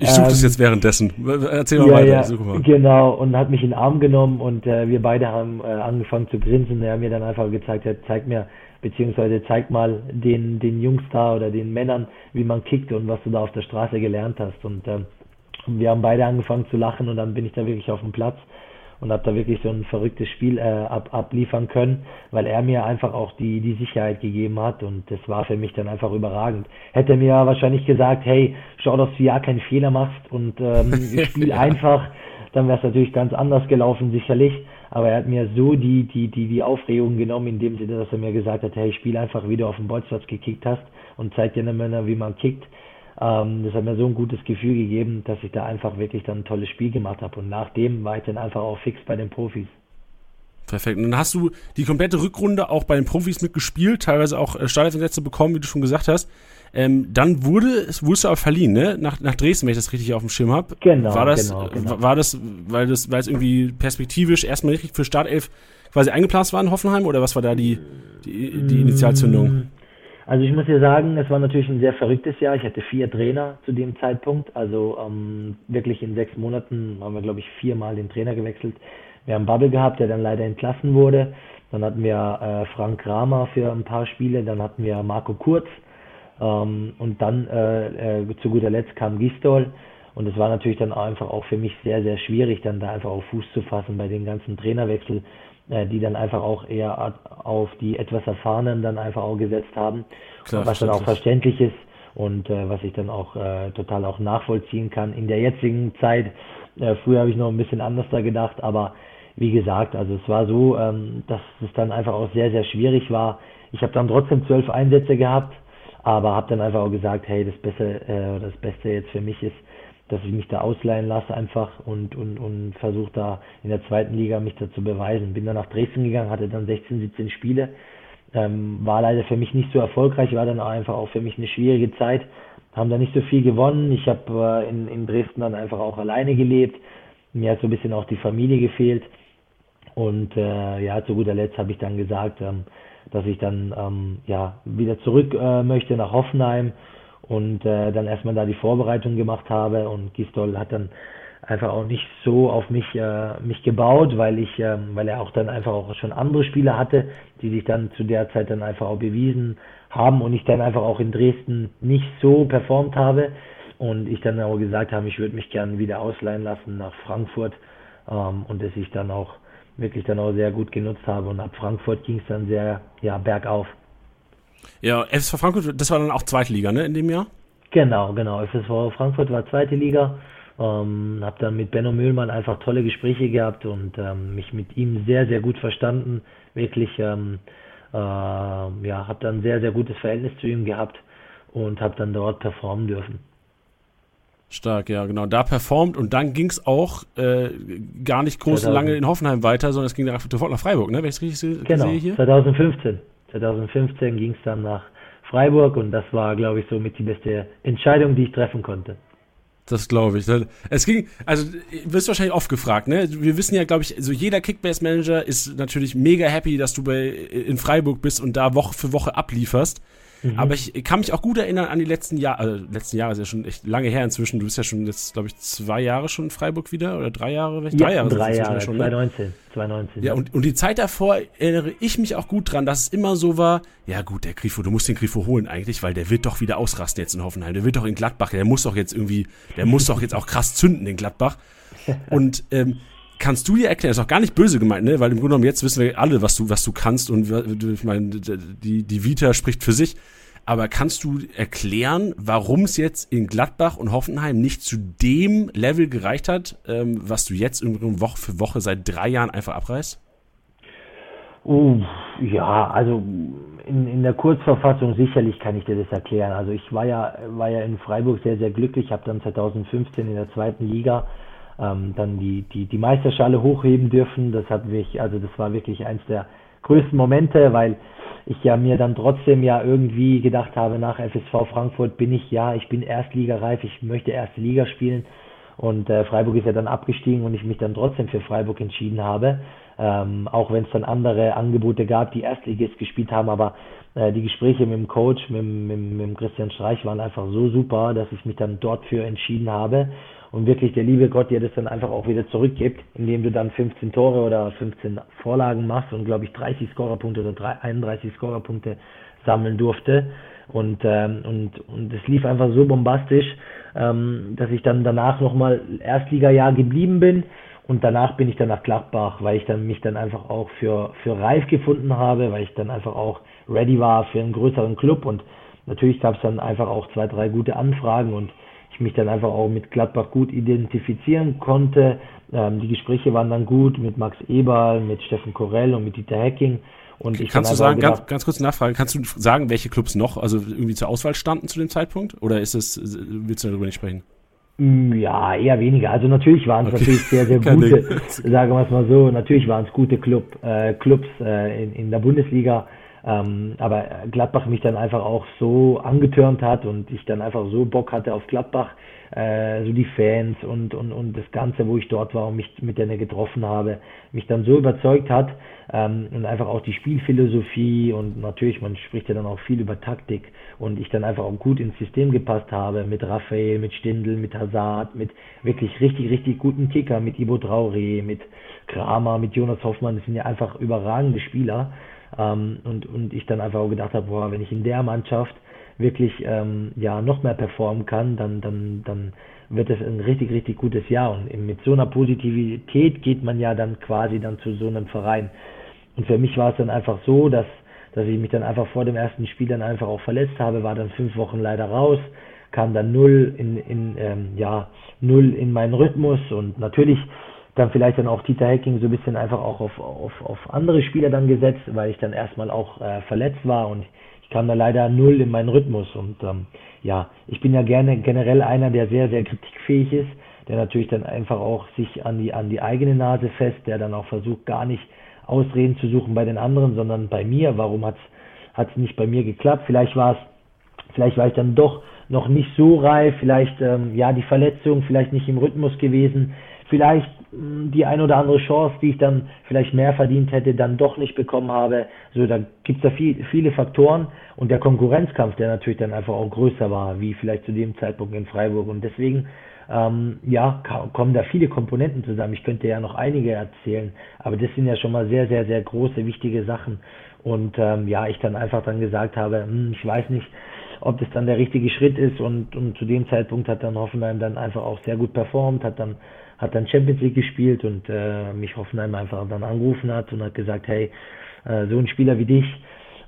Ich suche das ähm, jetzt währenddessen. Erzähl mal ja, weiter. Ja, mal. Genau, und hat mich in den Arm genommen und äh, wir beide haben äh, angefangen zu grinsen. Er hat mir dann einfach gezeigt, er zeigt mir, beziehungsweise zeig mal den, den Jungs da oder den Männern, wie man kickt und was du da auf der Straße gelernt hast. Und ähm, wir haben beide angefangen zu lachen und dann bin ich da wirklich auf dem Platz und habe da wirklich so ein verrücktes Spiel äh, ab, abliefern können, weil er mir einfach auch die, die Sicherheit gegeben hat und das war für mich dann einfach überragend. Hätte mir wahrscheinlich gesagt, hey, schau, dass du ja keinen Fehler machst und ähm, spiel ja. einfach, dann wäre es natürlich ganz anders gelaufen, sicherlich. Aber er hat mir so die, die, die, die Aufregung genommen, in dem Sinne, dass er mir gesagt hat, hey, spiel einfach, wie du auf dem Bolzplatz gekickt hast und zeig dir Männer, wie man kickt. Ähm, das hat mir so ein gutes Gefühl gegeben, dass ich da einfach wirklich dann ein tolles Spiel gemacht habe. Und nachdem war ich dann einfach auch fix bei den Profis. Perfekt. Und dann hast du die komplette Rückrunde auch bei den Profis mitgespielt, teilweise auch äh, Startelfensätze bekommen, wie du schon gesagt hast. Ähm, dann wurde es wurdest du aber verliehen, ne? Nach, nach Dresden, wenn ich das richtig auf dem Schirm habe. Genau. War das, genau, genau. war das, weil das, weil es irgendwie perspektivisch erstmal richtig für Startelf quasi eingeplant war in Hoffenheim oder was war da die, die, die Initialzündung? Also ich muss dir sagen, es war natürlich ein sehr verrücktes Jahr. Ich hatte vier Trainer zu dem Zeitpunkt. Also ähm, wirklich in sechs Monaten haben wir, glaube ich, viermal den Trainer gewechselt. Wir haben Bubble gehabt, der dann leider entlassen wurde. Dann hatten wir äh, Frank Kramer für ein paar Spiele. Dann hatten wir Marco Kurz. Ähm, und dann äh, äh, zu guter Letzt kam Gistol. Und es war natürlich dann einfach auch für mich sehr, sehr schwierig, dann da einfach auf Fuß zu fassen bei den ganzen Trainerwechsel äh, die dann einfach auch eher auf die etwas Erfahrenen dann einfach auch gesetzt haben, Klar, was dann auch verständlich ist und äh, was ich dann auch äh, total auch nachvollziehen kann. In der jetzigen Zeit, äh, früher habe ich noch ein bisschen anders da gedacht, aber wie gesagt, also es war so, ähm, dass es dann einfach auch sehr, sehr schwierig war. Ich habe dann trotzdem zwölf Einsätze gehabt, aber habe dann einfach auch gesagt, hey, das Beste, äh, das Beste jetzt für mich ist, dass ich mich da ausleihen lasse einfach und, und, und versuche da in der zweiten Liga mich da zu beweisen. Bin dann nach Dresden gegangen, hatte dann 16, 17 Spiele, ähm, war leider für mich nicht so erfolgreich, war dann auch einfach auch für mich eine schwierige Zeit, haben da nicht so viel gewonnen. Ich habe äh, in, in Dresden dann einfach auch alleine gelebt, mir hat so ein bisschen auch die Familie gefehlt und äh, ja, zu guter Letzt habe ich dann gesagt, ähm, dass ich dann ähm, ja wieder zurück äh, möchte nach Hoffenheim und äh, dann erstmal da die Vorbereitung gemacht habe und Gistol hat dann einfach auch nicht so auf mich äh, mich gebaut, weil ich äh, weil er auch dann einfach auch schon andere Spieler hatte, die sich dann zu der Zeit dann einfach auch bewiesen haben und ich dann einfach auch in Dresden nicht so performt habe und ich dann auch gesagt habe, ich würde mich gerne wieder ausleihen lassen nach Frankfurt ähm, und dass ich dann auch wirklich dann auch sehr gut genutzt habe und ab Frankfurt ging es dann sehr ja bergauf. Ja, FSV Frankfurt, das war dann auch zweite Liga, ne, in dem Jahr? Genau, genau. FSV Frankfurt war zweite Liga. Ähm, habe dann mit Benno Mühlmann einfach tolle Gespräche gehabt und ähm, mich mit ihm sehr, sehr gut verstanden. Wirklich, ähm, äh, ja, habe dann sehr, sehr gutes Verhältnis zu ihm gehabt und habe dann dort performen dürfen. Stark, ja, genau. Da performt und dann ging es auch äh, gar nicht groß 2000. lange in Hoffenheim weiter, sondern es ging sofort nach Freiburg, ne? Wenn ich es richtig genau, sehe hier. 2015. 2015 ging es dann nach Freiburg und das war, glaube ich, somit die beste Entscheidung, die ich treffen konnte. Das glaube ich. Es ging, also wirst wahrscheinlich oft gefragt, ne? Wir wissen ja, glaube ich, so jeder Kickbase-Manager ist natürlich mega happy, dass du bei in Freiburg bist und da Woche für Woche ablieferst. Mhm. Aber ich kann mich auch gut erinnern an die letzten Jahre, also letzten Jahre ist ja schon echt lange her inzwischen. Du bist ja schon jetzt, glaube ich, zwei Jahre schon in Freiburg wieder oder drei Jahre? Drei ja, Jahre. Drei Jahre, schon, 2019. Ne? 2019. Ja, ja, Und, und die Zeit davor erinnere ich mich auch gut dran, dass es immer so war, ja gut, der Grifo, du musst den Grifo holen eigentlich, weil der wird doch wieder ausrasten jetzt in Hoffenheim. Der wird doch in Gladbach, der muss doch jetzt irgendwie, der muss doch jetzt auch krass zünden in Gladbach. Und ähm, kannst du dir erklären, ist auch gar nicht böse gemeint, ne? Weil im Grunde genommen jetzt wissen wir alle, was du, was du kannst und ich meine, die, die Vita spricht für sich. Aber kannst du erklären, warum es jetzt in Gladbach und Hoffenheim nicht zu dem Level gereicht hat, ähm, was du jetzt Woche für Woche seit drei Jahren einfach abreißt? Uh, ja, also in, in der Kurzverfassung sicherlich kann ich dir das erklären. Also ich war ja, war ja in Freiburg sehr, sehr glücklich, habe dann 2015 in der zweiten Liga ähm, dann die, die, die Meisterschale hochheben dürfen. Das hat mich, also das war wirklich eins der größten Momente, weil ich ja mir dann trotzdem ja irgendwie gedacht habe, nach FSV Frankfurt bin ich ja, ich bin Erstligareif, ich möchte erste Liga spielen. Und äh, Freiburg ist ja dann abgestiegen und ich mich dann trotzdem für Freiburg entschieden habe. Ähm, auch wenn es dann andere Angebote gab, die Erstligist gespielt haben, aber äh, die Gespräche mit dem Coach, mit, mit, mit Christian Streich waren einfach so super, dass ich mich dann dort für entschieden habe und wirklich der liebe Gott dir das dann einfach auch wieder zurückgibt, indem du dann 15 Tore oder 15 Vorlagen machst und glaube ich 30 Scorerpunkte oder 31 Scorerpunkte sammeln durfte. Und, ähm, und, und es lief einfach so bombastisch, ähm, dass ich dann danach nochmal Erstliga-Jahr geblieben bin. Und danach bin ich dann nach Gladbach, weil ich dann mich dann einfach auch für, für reif gefunden habe, weil ich dann einfach auch ready war für einen größeren Club. Und natürlich gab es dann einfach auch zwei, drei gute Anfragen und ich mich dann einfach auch mit Gladbach gut identifizieren konnte. Ähm, die Gespräche waren dann gut mit Max Eberl, mit Steffen Korell und mit Dieter Hecking. Und ich kannst du sagen, gedacht, ganz, ganz kurz Nachfrage, kannst du sagen, welche Clubs noch, also irgendwie zur Auswahl standen zu dem Zeitpunkt? Oder ist es, willst du darüber nicht sprechen? Ja, eher weniger. Also natürlich waren es okay. natürlich sehr, sehr gute, sagen wir es mal so, natürlich waren es gute Club, äh, Clubs äh, in, in der Bundesliga. Ähm, aber Gladbach mich dann einfach auch so angetörnt hat und ich dann einfach so Bock hatte auf Gladbach, äh, so die Fans und, und, und das Ganze, wo ich dort war und mich mit denen getroffen habe, mich dann so überzeugt hat ähm, und einfach auch die Spielphilosophie und natürlich, man spricht ja dann auch viel über Taktik und ich dann einfach auch gut ins System gepasst habe mit Raphael, mit Stindl, mit Hazard, mit wirklich richtig, richtig guten Kicker, mit Ibo Traoré, mit Kramer, mit Jonas Hoffmann, das sind ja einfach überragende Spieler ähm, und, und ich dann einfach auch gedacht habe, boah, wenn ich in der Mannschaft wirklich ähm, ja noch mehr performen kann, dann, dann, dann wird es ein richtig, richtig gutes Jahr. Und mit so einer Positivität geht man ja dann quasi dann zu so einem Verein. Und für mich war es dann einfach so, dass, dass ich mich dann einfach vor dem ersten Spiel dann einfach auch verletzt habe, war dann fünf Wochen leider raus, kam dann null in, in ähm, ja, null in meinen Rhythmus und natürlich dann vielleicht dann auch Dieter Hecking so ein bisschen einfach auch auf, auf, auf andere Spieler dann gesetzt, weil ich dann erstmal auch äh, verletzt war und ich kam da leider null in meinen Rhythmus. Und ähm, ja, ich bin ja gerne generell einer, der sehr, sehr kritikfähig ist, der natürlich dann einfach auch sich an die, an die eigene Nase fest, der dann auch versucht, gar nicht Ausreden zu suchen bei den anderen, sondern bei mir. Warum hat es nicht bei mir geklappt? Vielleicht war es, vielleicht war ich dann doch noch nicht so reif, vielleicht ähm, ja die Verletzung, vielleicht nicht im Rhythmus gewesen, vielleicht die ein oder andere Chance, die ich dann vielleicht mehr verdient hätte, dann doch nicht bekommen habe. So, da gibt es da viel, viele Faktoren und der Konkurrenzkampf, der natürlich dann einfach auch größer war, wie vielleicht zu dem Zeitpunkt in Freiburg. Und deswegen, ähm, ja, kommen da viele Komponenten zusammen. Ich könnte ja noch einige erzählen, aber das sind ja schon mal sehr, sehr, sehr große, wichtige Sachen. Und ähm, ja, ich dann einfach dann gesagt habe, hm, ich weiß nicht, ob das dann der richtige Schritt ist und, und zu dem Zeitpunkt hat dann Hoffenheim dann einfach auch sehr gut performt, hat dann hat dann Champions League gespielt und äh, mich Hoffenheim einfach dann angerufen hat und hat gesagt, hey, äh, so ein Spieler wie dich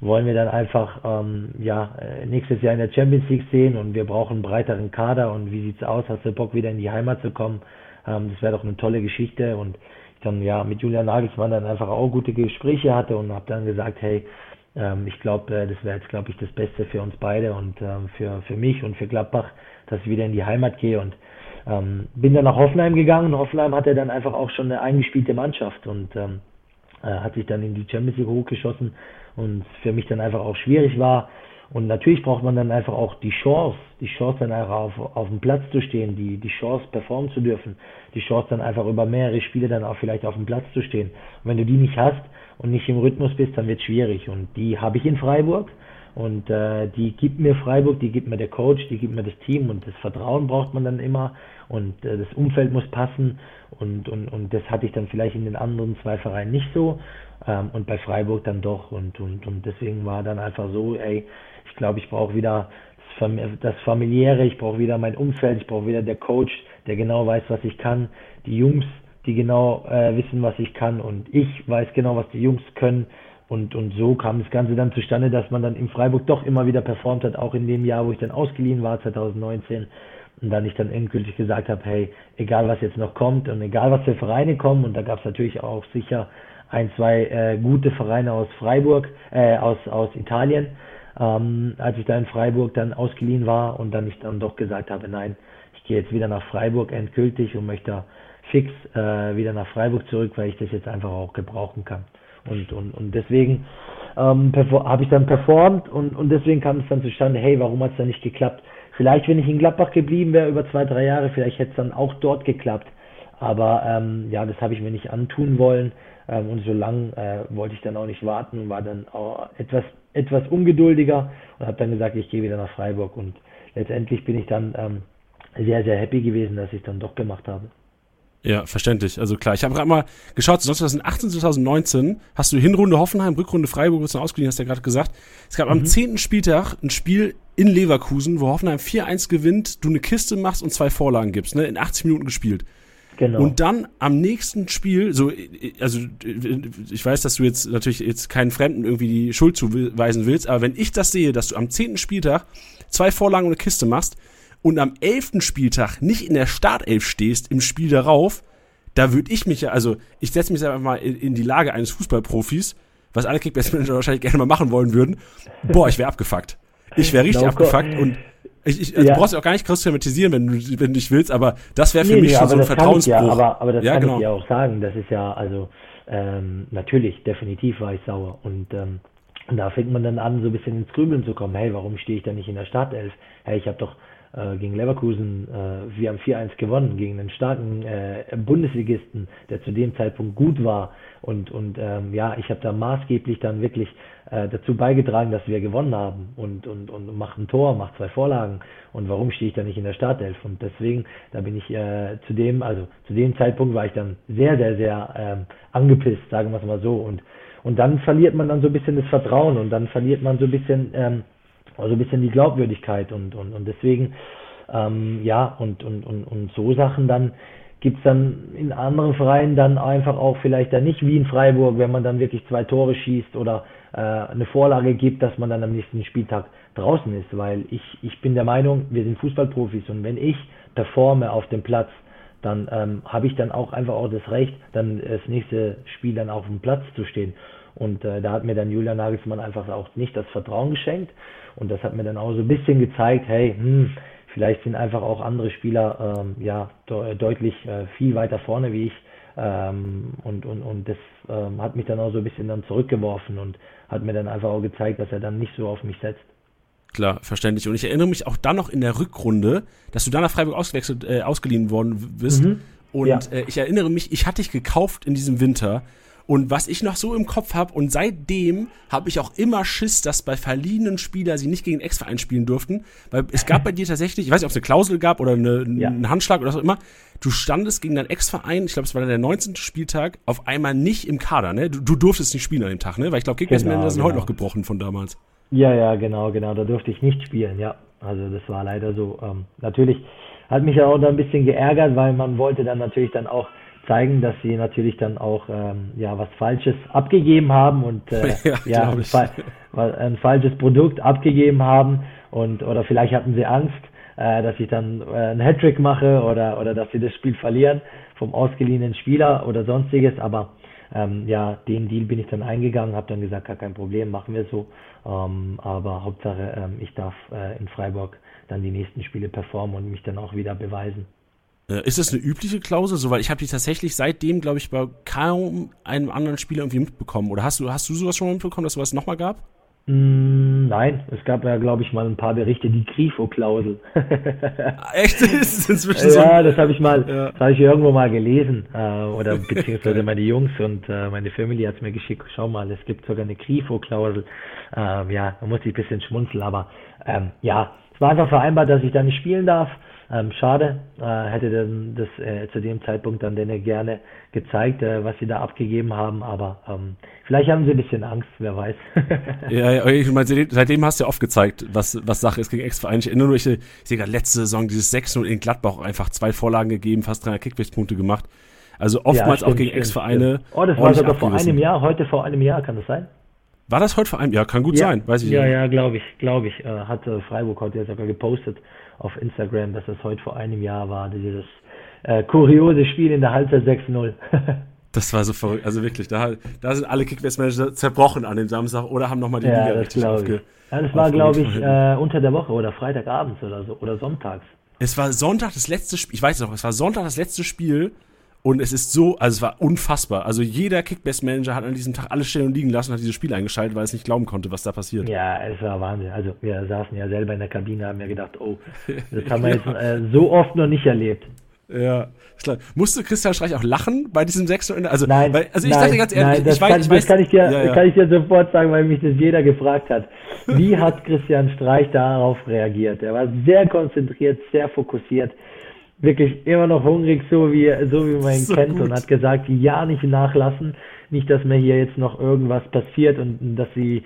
wollen wir dann einfach ähm, ja äh, nächstes Jahr in der Champions League sehen und wir brauchen einen breiteren Kader und wie sieht's aus? Hast du Bock wieder in die Heimat zu kommen? Ähm, das wäre doch eine tolle Geschichte und ich dann ja mit Julian Nagelsmann dann einfach auch gute Gespräche hatte und habe dann gesagt, hey, ähm, ich glaube, äh, das wäre jetzt glaube ich das Beste für uns beide und ähm, für für mich und für Gladbach, dass ich wieder in die Heimat gehe und ähm, bin dann nach Hoffenheim gegangen. Hoffenheim hatte dann einfach auch schon eine eingespielte Mannschaft und ähm, äh, hat sich dann in die Champions League hochgeschossen. und für mich dann einfach auch schwierig war. Und natürlich braucht man dann einfach auch die Chance, die Chance dann einfach auf, auf dem Platz zu stehen, die, die Chance performen zu dürfen, die Chance dann einfach über mehrere Spiele dann auch vielleicht auf dem Platz zu stehen. Und wenn du die nicht hast und nicht im Rhythmus bist, dann wird es schwierig. Und die habe ich in Freiburg. Und äh, die gibt mir Freiburg, die gibt mir der Coach, die gibt mir das Team und das Vertrauen braucht man dann immer. Und äh, das Umfeld muss passen. Und, und, und das hatte ich dann vielleicht in den anderen zwei Vereinen nicht so. Ähm, und bei Freiburg dann doch. Und, und, und deswegen war dann einfach so, ey, ich glaube, ich brauche wieder das, Familiäre, ich brauche wieder mein Umfeld, ich brauche wieder der Coach, der genau weiß, was ich kann, die Jungs, die genau äh, wissen, was ich kann. Und ich weiß genau, was die Jungs können und, und so kam das Ganze dann zustande, dass man dann in Freiburg doch immer wieder performt hat, auch in dem Jahr, wo ich dann ausgeliehen war, 2019. Und dann ich dann endgültig gesagt habe, hey, egal was jetzt noch kommt und egal was für Vereine kommen, und da gab es natürlich auch sicher ein, zwei äh, gute Vereine aus Freiburg, äh, aus, aus Italien, ähm, als ich da in Freiburg dann ausgeliehen war und dann ich dann doch gesagt habe, nein, ich gehe jetzt wieder nach Freiburg endgültig und möchte fix äh, wieder nach Freiburg zurück, weil ich das jetzt einfach auch gebrauchen kann. Und, und, und deswegen ähm, habe ich dann performt und, und deswegen kam es dann zustande, hey, warum hat es dann nicht geklappt? Vielleicht, wenn ich in Gladbach geblieben wäre über zwei, drei Jahre, vielleicht hätte es dann auch dort geklappt. Aber ähm, ja, das habe ich mir nicht antun wollen. Ähm, und so lang äh, wollte ich dann auch nicht warten, war dann auch etwas, etwas ungeduldiger und habe dann gesagt, ich gehe wieder nach Freiburg. Und letztendlich bin ich dann ähm, sehr, sehr happy gewesen, dass ich dann doch gemacht habe. Ja, verständlich. Also klar, ich habe gerade mal geschaut, 2018, 2019 hast du Hinrunde Hoffenheim, Rückrunde Freiburg, was du ausgeliehen hast, ja gerade gesagt. Es gab mhm. am zehnten Spieltag ein Spiel in Leverkusen, wo Hoffenheim 4-1 gewinnt, du eine Kiste machst und zwei Vorlagen gibst, ne, in 80 Minuten gespielt. Genau. Und dann am nächsten Spiel, so, also ich weiß, dass du jetzt natürlich jetzt keinen Fremden irgendwie die Schuld zuweisen willst, aber wenn ich das sehe, dass du am zehnten Spieltag zwei Vorlagen und eine Kiste machst, und am elften Spieltag nicht in der Startelf stehst im Spiel darauf, da würde ich mich ja, also ich setze mich einfach mal in, in, die Lage eines Fußballprofis, was alle Kickbase-Manager wahrscheinlich gerne mal machen wollen würden. Boah, ich wäre abgefuckt. Ich wäre richtig no, abgefuckt und ich, ich, also ja. du brauchst ja auch gar nicht krass thematisieren, wenn du, wenn du nicht willst, aber das wäre für nee, mich nee, schon so ein Vertrauensbruch. Ja, aber, aber das ja, kann genau. ich dir auch sagen. Das ist ja, also ähm, natürlich, definitiv war ich sauer. Und ähm, da fängt man dann an, so ein bisschen ins Grübeln zu kommen. Hey, warum stehe ich da nicht in der Startelf? Hey, ich habe doch äh, gegen Leverkusen, äh, wir haben 4-1 gewonnen gegen einen starken äh, Bundesligisten, der zu dem Zeitpunkt gut war. Und, und ähm, ja, ich habe da maßgeblich dann wirklich äh, dazu beigetragen, dass wir gewonnen haben und, und, und mach ein Tor, mach zwei Vorlagen. Und warum stehe ich da nicht in der Startelf? Und deswegen, da bin ich äh, zu dem, also zu dem Zeitpunkt war ich dann sehr, sehr, sehr ähm, angepisst, sagen wir es mal so. Und, und dann verliert man dann so ein bisschen das Vertrauen und dann verliert man so ein bisschen ähm, also ein bisschen die Glaubwürdigkeit und, und, und deswegen, ähm, ja, und, und, und, und so Sachen dann gibt's dann in anderen Vereinen dann einfach auch vielleicht dann nicht wie in Freiburg, wenn man dann wirklich zwei Tore schießt oder äh, eine Vorlage gibt, dass man dann am nächsten Spieltag draußen ist, weil ich, ich bin der Meinung, wir sind Fußballprofis und wenn ich performe auf dem Platz, dann ähm, habe ich dann auch einfach auch das Recht, dann das nächste Spiel dann auf dem Platz zu stehen. Und äh, da hat mir dann Julian Nagelsmann einfach auch nicht das Vertrauen geschenkt. Und das hat mir dann auch so ein bisschen gezeigt, hey, hm, vielleicht sind einfach auch andere Spieler ähm, ja de deutlich äh, viel weiter vorne wie ich. Ähm, und, und, und das ähm, hat mich dann auch so ein bisschen dann zurückgeworfen und hat mir dann einfach auch gezeigt, dass er dann nicht so auf mich setzt. Klar, verständlich. Und ich erinnere mich auch dann noch in der Rückrunde, dass du dann nach Freiburg ausgewechselt, äh, ausgeliehen worden bist. Mhm. Und ja. äh, ich erinnere mich, ich hatte dich gekauft in diesem Winter und was ich noch so im Kopf habe, und seitdem habe ich auch immer Schiss, dass bei verliehenen Spieler sie nicht gegen Ex-Verein spielen durften. Weil es gab bei dir tatsächlich, ich weiß nicht, ob es eine Klausel gab oder eine, ja. einen Handschlag oder was auch immer, du standest gegen deinen Ex-Verein, ich glaube, es war dann der 19. Spieltag, auf einmal nicht im Kader, ne? Du, du durftest nicht spielen an dem Tag, ne? Weil ich glaube, Kickbase-Manager genau, sind genau. heute noch gebrochen von damals. Ja, ja, genau, genau. Da durfte ich nicht spielen, ja. Also das war leider so. Ähm, natürlich hat mich auch da ein bisschen geärgert, weil man wollte dann natürlich dann auch zeigen, dass sie natürlich dann auch ähm, ja was Falsches abgegeben haben und äh, ja, ja ein, fa ein, falsches Produkt abgegeben haben und oder vielleicht hatten sie Angst, äh, dass ich dann äh, einen Hattrick mache oder oder dass sie das Spiel verlieren vom ausgeliehenen Spieler oder sonstiges, aber ähm, ja, den Deal bin ich dann eingegangen, habe dann gesagt, gar kein Problem, machen wir so. Ähm, aber Hauptsache, ähm, ich darf äh, in Freiburg dann die nächsten Spiele performen und mich dann auch wieder beweisen. Äh, ist das eine übliche Klausel? So, weil ich habe die tatsächlich seitdem, glaube ich, bei kaum einem anderen Spieler irgendwie mitbekommen. Oder hast du, hast du sowas schon mal mitbekommen, dass sowas nochmal gab? Mm, nein, es gab ja, glaube ich, mal ein paar Berichte, die Grifo-Klausel. Echt? Ist inzwischen so? Ja, das habe ich mal, ja. das habe ich irgendwo mal gelesen. Äh, oder beziehungsweise meine Jungs und äh, meine Familie hat es mir geschickt. Schau mal, es gibt sogar eine Grifo-Klausel. Ähm, ja, da muss ich ein bisschen schmunzeln, aber ähm, ja, es war einfach vereinbart, dass ich da nicht spielen darf. Ähm, schade, äh, hätte dann das äh, zu dem Zeitpunkt dann denen gerne gezeigt, äh, was sie da abgegeben haben, aber ähm, vielleicht haben sie ein bisschen Angst, wer weiß. ja, ja, ich meine, seitdem hast du ja oft gezeigt, was, was Sache ist gegen Ex-Vereine. Ich erinnere mich, ich sehe gerade letzte Saison dieses 6-0 in Gladbach einfach zwei Vorlagen gegeben, fast 300 Kickbase-Punkte gemacht. Also oftmals ja, stimmt, auch gegen Ex-Vereine. Oh, das war sogar vor einem Jahr, heute vor einem Jahr, kann das sein? War das heute vor einem Jahr? Kann gut ja, sein, weiß ich ja, nicht. Ja, ja, glaube ich, glaube ich. Äh, hat äh, Freiburg heute ja sogar gepostet auf Instagram, dass es heute vor einem Jahr war, dieses äh, kuriose Spiel in der Halbzeit 6-0. das war so verrückt. Also wirklich, da, da sind alle Kickbase-Manager zerbrochen an dem Samstag oder haben nochmal die ja, Liga richtig aufge... Ja, das war, glaube ich, äh, unter der Woche oder Freitagabends oder so oder sonntags. Es war Sonntag das letzte Spiel, ich weiß noch, es war Sonntag das letzte Spiel und es ist so, also es war unfassbar. Also jeder Kickbase-Manager hat an diesem Tag alles stehen und liegen lassen, hat dieses Spiel eingeschaltet, weil es nicht glauben konnte, was da passiert. Ja, es war Wahnsinn. Also wir saßen ja selber in der Kabine, haben ja gedacht, oh, das haben wir jetzt äh, so oft noch nicht erlebt. Ja, klar. Musste Christian Streich auch lachen bei diesem 6 Also, nein, weil, also ich nein, dachte ganz ehrlich, nein, das, ich weiß, kann, ich weiß, das kann ich dir, ja, ja. kann ich dir sofort sagen, weil mich das jeder gefragt hat. Wie hat Christian Streich darauf reagiert? Er war sehr konzentriert, sehr fokussiert wirklich immer noch hungrig, so wie, so wie man ihn so kennt gut. und hat gesagt, ja, nicht nachlassen, nicht, dass mir hier jetzt noch irgendwas passiert und dass sie,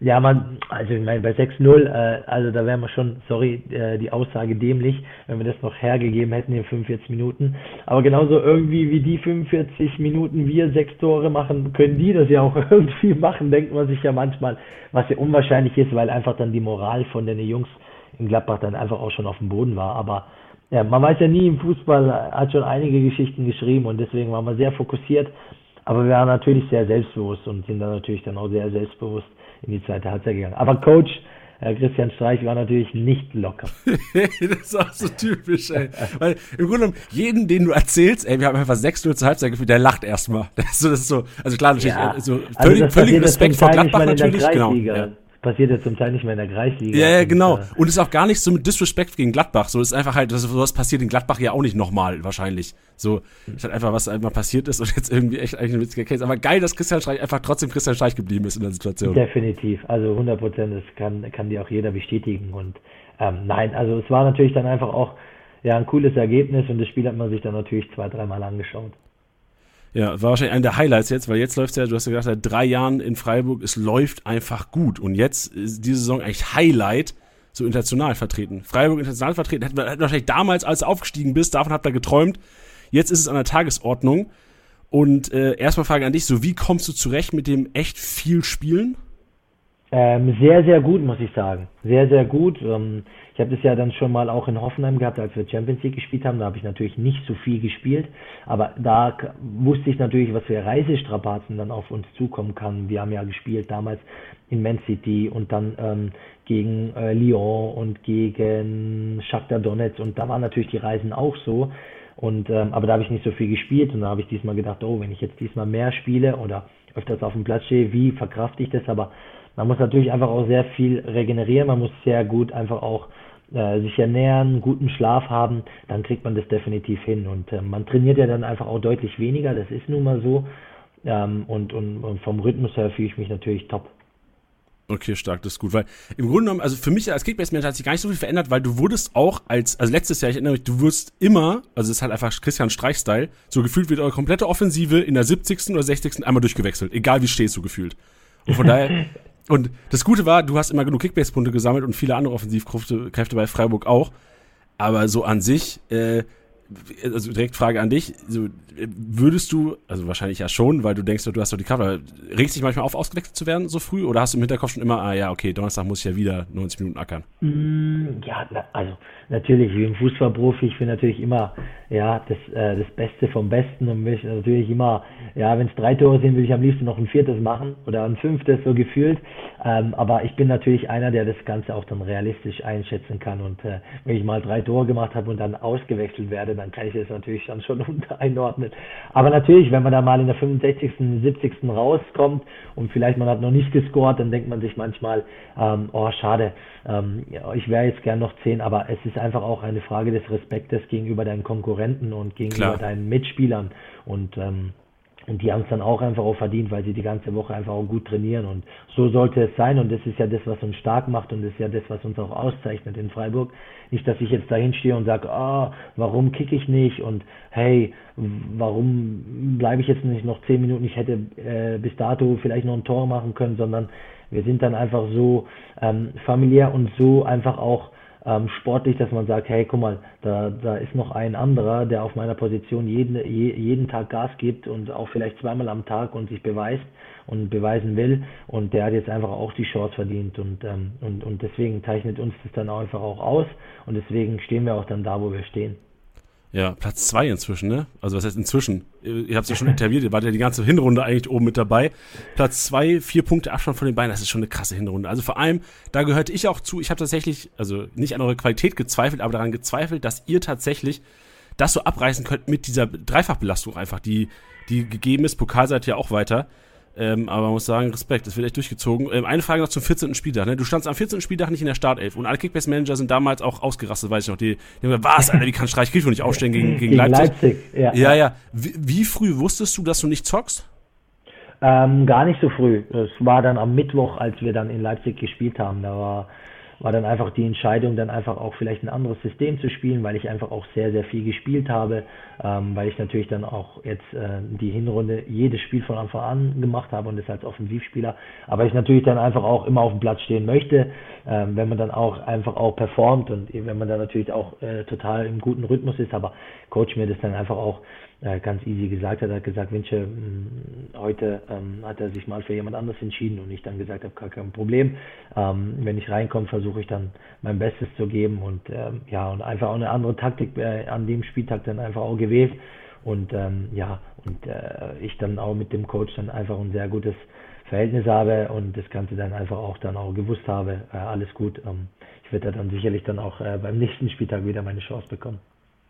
ja, man, also ich meine, bei 6-0, äh, also da wären wir schon, sorry, äh, die Aussage dämlich, wenn wir das noch hergegeben hätten in 45 Minuten. Aber genauso irgendwie wie die 45 Minuten wir sechs Tore machen, können die das ja auch irgendwie machen, denkt man sich ja manchmal, was ja unwahrscheinlich ist, weil einfach dann die Moral von den Jungs in Gladbach dann einfach auch schon auf dem Boden war. Aber ja, man weiß ja nie, im Fußball hat schon einige Geschichten geschrieben und deswegen waren wir sehr fokussiert. Aber wir waren natürlich sehr selbstbewusst und sind dann natürlich dann auch sehr selbstbewusst in die zweite Halbzeit gegangen. Aber Coach Herr Christian Streich war natürlich nicht locker. das ist auch so typisch, ey. Weil im Grunde genommen, jeden, den du erzählst, ey, wir haben einfach 6-0 zur Halbzeit gefühlt, der lacht erstmal. Das ist so, das ist so also klar, natürlich, ja, so völlig, also völlig Respekt vor Gladbach natürlich, genau. Ja passiert ja zum Teil nicht mehr in der Kreisliga. Ja, ja, genau. Und, äh, und ist auch gar nicht so mit Disrespect gegen Gladbach. So ist einfach halt, sowas passiert in Gladbach ja auch nicht nochmal, wahrscheinlich. So, ist halt einfach, was einmal passiert ist und jetzt irgendwie echt eigentlich ein witziger Case. Aber geil, dass Christian Streich einfach trotzdem Christian Streich geblieben ist in der Situation. Definitiv. Also 100 Prozent, das kann, kann dir auch jeder bestätigen. Und ähm, nein, also es war natürlich dann einfach auch ja, ein cooles Ergebnis und das Spiel hat man sich dann natürlich zwei, dreimal angeschaut. Ja, war wahrscheinlich einer der Highlights jetzt, weil jetzt läuft es ja, du hast ja gesagt, seit drei Jahren in Freiburg, es läuft einfach gut. Und jetzt ist diese Saison eigentlich Highlight, so international vertreten. Freiburg international vertreten, hätten wir wahrscheinlich damals, als du aufgestiegen bist, davon habt ihr geträumt. Jetzt ist es an der Tagesordnung. Und äh, erstmal Frage an dich, so wie kommst du zurecht mit dem echt viel Spielen? Ähm, sehr, sehr gut, muss ich sagen. Sehr, sehr gut. Ähm, ich habe das ja dann schon mal auch in Hoffenheim gehabt, als wir Champions League gespielt haben. Da habe ich natürlich nicht so viel gespielt, aber da wusste ich natürlich, was für Reisestrapazen dann auf uns zukommen kann. Wir haben ja gespielt damals in Man City und dann ähm, gegen äh, Lyon und gegen Shakhtar Donetsk und da waren natürlich die Reisen auch so. Und ähm, aber da habe ich nicht so viel gespielt und da habe ich diesmal gedacht, oh, wenn ich jetzt diesmal mehr spiele oder öfters auf dem Platz stehe, wie verkrafte ich das? Aber man muss natürlich einfach auch sehr viel regenerieren, man muss sehr gut einfach auch äh, sich ernähren, guten Schlaf haben, dann kriegt man das definitiv hin. Und äh, man trainiert ja dann einfach auch deutlich weniger, das ist nun mal so. Ähm, und, und, und vom Rhythmus her fühle ich mich natürlich top. Okay, stark, das ist gut, weil im Grunde genommen, also für mich als Kickbase-Manager hat sich gar nicht so viel verändert, weil du wurdest auch als, also letztes Jahr, ich erinnere mich, du wirst immer, also es ist halt einfach Christian Streich-Style, so gefühlt wird eure komplette Offensive in der 70. oder 60. einmal durchgewechselt, egal wie stehst du gefühlt. Und von daher, Und das Gute war, du hast immer genug Kickbase-Punkte gesammelt und viele andere Offensivkräfte bei Freiburg auch. Aber so an sich, äh, also direkt Frage an dich, so, würdest du, also wahrscheinlich ja schon, weil du denkst, du hast doch die Cover, regst dich manchmal auf, ausgewechselt zu werden so früh oder hast du im Hinterkopf schon immer, ah ja, okay, Donnerstag muss ich ja wieder 90 Minuten ackern? Mm, ja, also natürlich, wie ein Fußballprofi, ich will natürlich immer ja, das, äh, das Beste vom Besten und mich natürlich immer, ja, wenn es drei Tore sind, will ich am liebsten noch ein viertes machen oder ein fünftes, so gefühlt. Ähm, aber ich bin natürlich einer, der das Ganze auch dann realistisch einschätzen kann und äh, wenn ich mal drei Tore gemacht habe und dann ausgewechselt werde, dann kann ich das natürlich dann schon einordnen. Aber natürlich, wenn man da mal in der 65., 70. rauskommt und vielleicht man hat noch nicht gescored, dann denkt man sich manchmal, ähm, oh schade, ähm, ich wäre jetzt gern noch 10, aber es ist einfach auch eine Frage des Respektes gegenüber deinen Konkurrenten und gegenüber Klar. deinen Mitspielern und ähm, und die haben es dann auch einfach auch verdient, weil sie die ganze Woche einfach auch gut trainieren. Und so sollte es sein. Und das ist ja das, was uns stark macht und das ist ja das, was uns auch auszeichnet in Freiburg. Nicht, dass ich jetzt da hinstehe und sage, ah, warum kicke ich nicht? Und hey, warum bleibe ich jetzt nicht noch zehn Minuten? Ich hätte äh, bis dato vielleicht noch ein Tor machen können, sondern wir sind dann einfach so ähm, familiär und so einfach auch ähm, sportlich, dass man sagt, hey, guck mal, da, da ist noch ein anderer, der auf meiner Position jeden, je, jeden Tag Gas gibt und auch vielleicht zweimal am Tag und sich beweist und beweisen will. Und der hat jetzt einfach auch die Chance verdient. Und, ähm, und, und deswegen zeichnet uns das dann auch einfach auch aus. Und deswegen stehen wir auch dann da, wo wir stehen. Ja, Platz zwei inzwischen, ne? Also was heißt inzwischen? Ihr habt es ja schon interviewt, ihr wart ja die ganze Hinrunde eigentlich oben mit dabei. Platz zwei, vier Punkte Abstand von den beiden, das ist schon eine krasse Hinrunde. Also vor allem, da gehörte ich auch zu, ich habe tatsächlich, also nicht an eure Qualität gezweifelt, aber daran gezweifelt, dass ihr tatsächlich das so abreißen könnt mit dieser Dreifachbelastung einfach, die, die gegeben ist. Pokal seid ihr auch weiter. Ähm, aber man muss sagen, Respekt, das wird echt durchgezogen. Ähm, eine Frage noch zum 14. Spieltag. Ne? Du standst am 14. Spieltag nicht in der Startelf und alle Kickbase-Manager sind damals auch ausgerastet, weiß ich noch. Die, die haben gesagt, was, Alter, wie kann Streich Grifo nicht aufstehen gegen, gegen, gegen Leipzig? Leipzig ja. ja, ja. Wie, wie, früh wusstest du, dass du nicht zockst? Ähm, gar nicht so früh. Es war dann am Mittwoch, als wir dann in Leipzig gespielt haben. Da war war dann einfach die Entscheidung, dann einfach auch vielleicht ein anderes System zu spielen, weil ich einfach auch sehr, sehr viel gespielt habe, ähm, weil ich natürlich dann auch jetzt äh, die Hinrunde jedes Spiel von Anfang an gemacht habe und das als Offensivspieler, aber ich natürlich dann einfach auch immer auf dem Platz stehen möchte, ähm, wenn man dann auch einfach auch performt und wenn man dann natürlich auch äh, total im guten Rhythmus ist, aber Coach mir das dann einfach auch äh, ganz easy gesagt hat. Hat gesagt, Mensch, hm, heute ähm, hat er sich mal für jemand anderes entschieden und ich dann gesagt habe, gar kein Problem. Ähm, wenn ich reinkomme, versuche ich dann mein Bestes zu geben und ähm, ja, und einfach auch eine andere Taktik äh, an dem Spieltag dann einfach auch gewählt. Und ähm, ja, und äh, ich dann auch mit dem Coach dann einfach ein sehr gutes Verhältnis habe und das Ganze dann einfach auch dann auch gewusst habe, äh, alles gut. Ähm, ich werde dann sicherlich dann auch äh, beim nächsten Spieltag wieder meine Chance bekommen.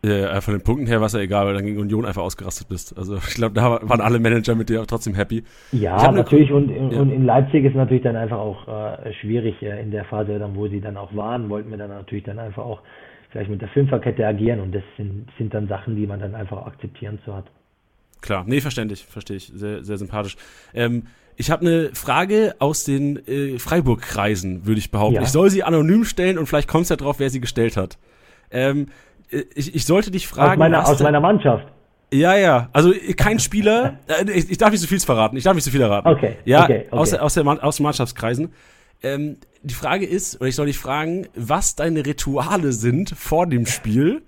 Ja, von den Punkten her war es ja egal, weil dann gegen Union einfach ausgerastet bist. Also ich glaube, da waren alle Manager mit dir trotzdem happy. Ja, natürlich. Und, ja. und in Leipzig ist natürlich dann einfach auch äh, schwierig äh, in der Phase, dann, wo sie dann auch waren, wollten wir dann natürlich dann einfach auch vielleicht mit der Fünferkette agieren. Und das sind, sind dann Sachen, die man dann einfach akzeptieren zu hat. Klar, nee, verständlich, verstehe ich. Sehr, sehr sympathisch. Ähm, ich habe eine Frage aus den äh, Freiburg-Kreisen, würde ich behaupten. Ja. Ich soll sie anonym stellen und vielleicht kommt es ja drauf, wer sie gestellt hat. Ähm, ich, ich sollte dich fragen. Aus meiner, aus meiner Mannschaft. Ja, ja. Also kein Spieler. Äh, ich, ich, darf nicht so viel verraten. Ich darf nicht so viel erraten. Okay. Ja, okay, okay. Aus, aus, der, aus den Mannschaftskreisen. Ähm, die Frage ist, oder ich soll dich fragen, was deine Rituale sind vor dem Spiel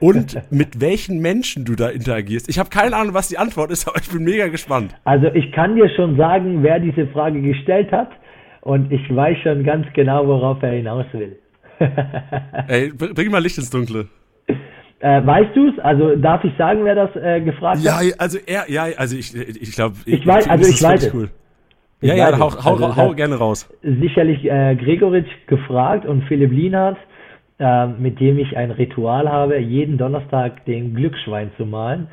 und mit welchen Menschen du da interagierst. Ich habe keine Ahnung, was die Antwort ist, aber ich bin mega gespannt. Also ich kann dir schon sagen, wer diese Frage gestellt hat und ich weiß schon ganz genau, worauf er hinaus will. Ey, bring mal Licht ins Dunkle. Äh, weißt du es? Also darf ich sagen, wer das äh, gefragt ja, hat? Ja, also er, ja, also ich, ich glaube, ich, ich weiß, also ich weiß. Cool. ja, ja, hau, hau, also, hau gerne raus. Sicherlich äh, Gregoritsch gefragt und Philipp Lienhardt, äh, mit dem ich ein Ritual habe, jeden Donnerstag den Glücksschwein zu malen.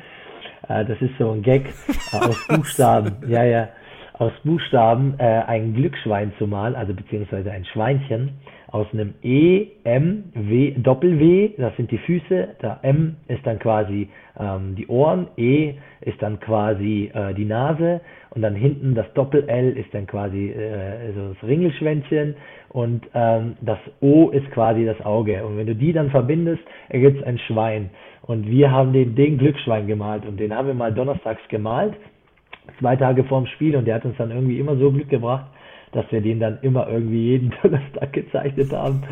Äh, das ist so ein Gag äh, aus Buchstaben. ja, ja, aus Buchstaben äh, ein Glücksschwein zu malen, also beziehungsweise ein Schweinchen aus einem E, M, W, Doppel-W, das sind die Füße, da M ist dann quasi ähm, die Ohren, E ist dann quasi äh, die Nase und dann hinten das Doppel-L ist dann quasi äh, so das Ringelschwänzchen und ähm, das O ist quasi das Auge. Und wenn du die dann verbindest, ergibt es ein Schwein. Und wir haben den, den Glücksschwein gemalt und den haben wir mal donnerstags gemalt, zwei Tage vorm Spiel und der hat uns dann irgendwie immer so Glück gebracht, dass wir den dann immer irgendwie jeden Donnerstag gezeichnet haben.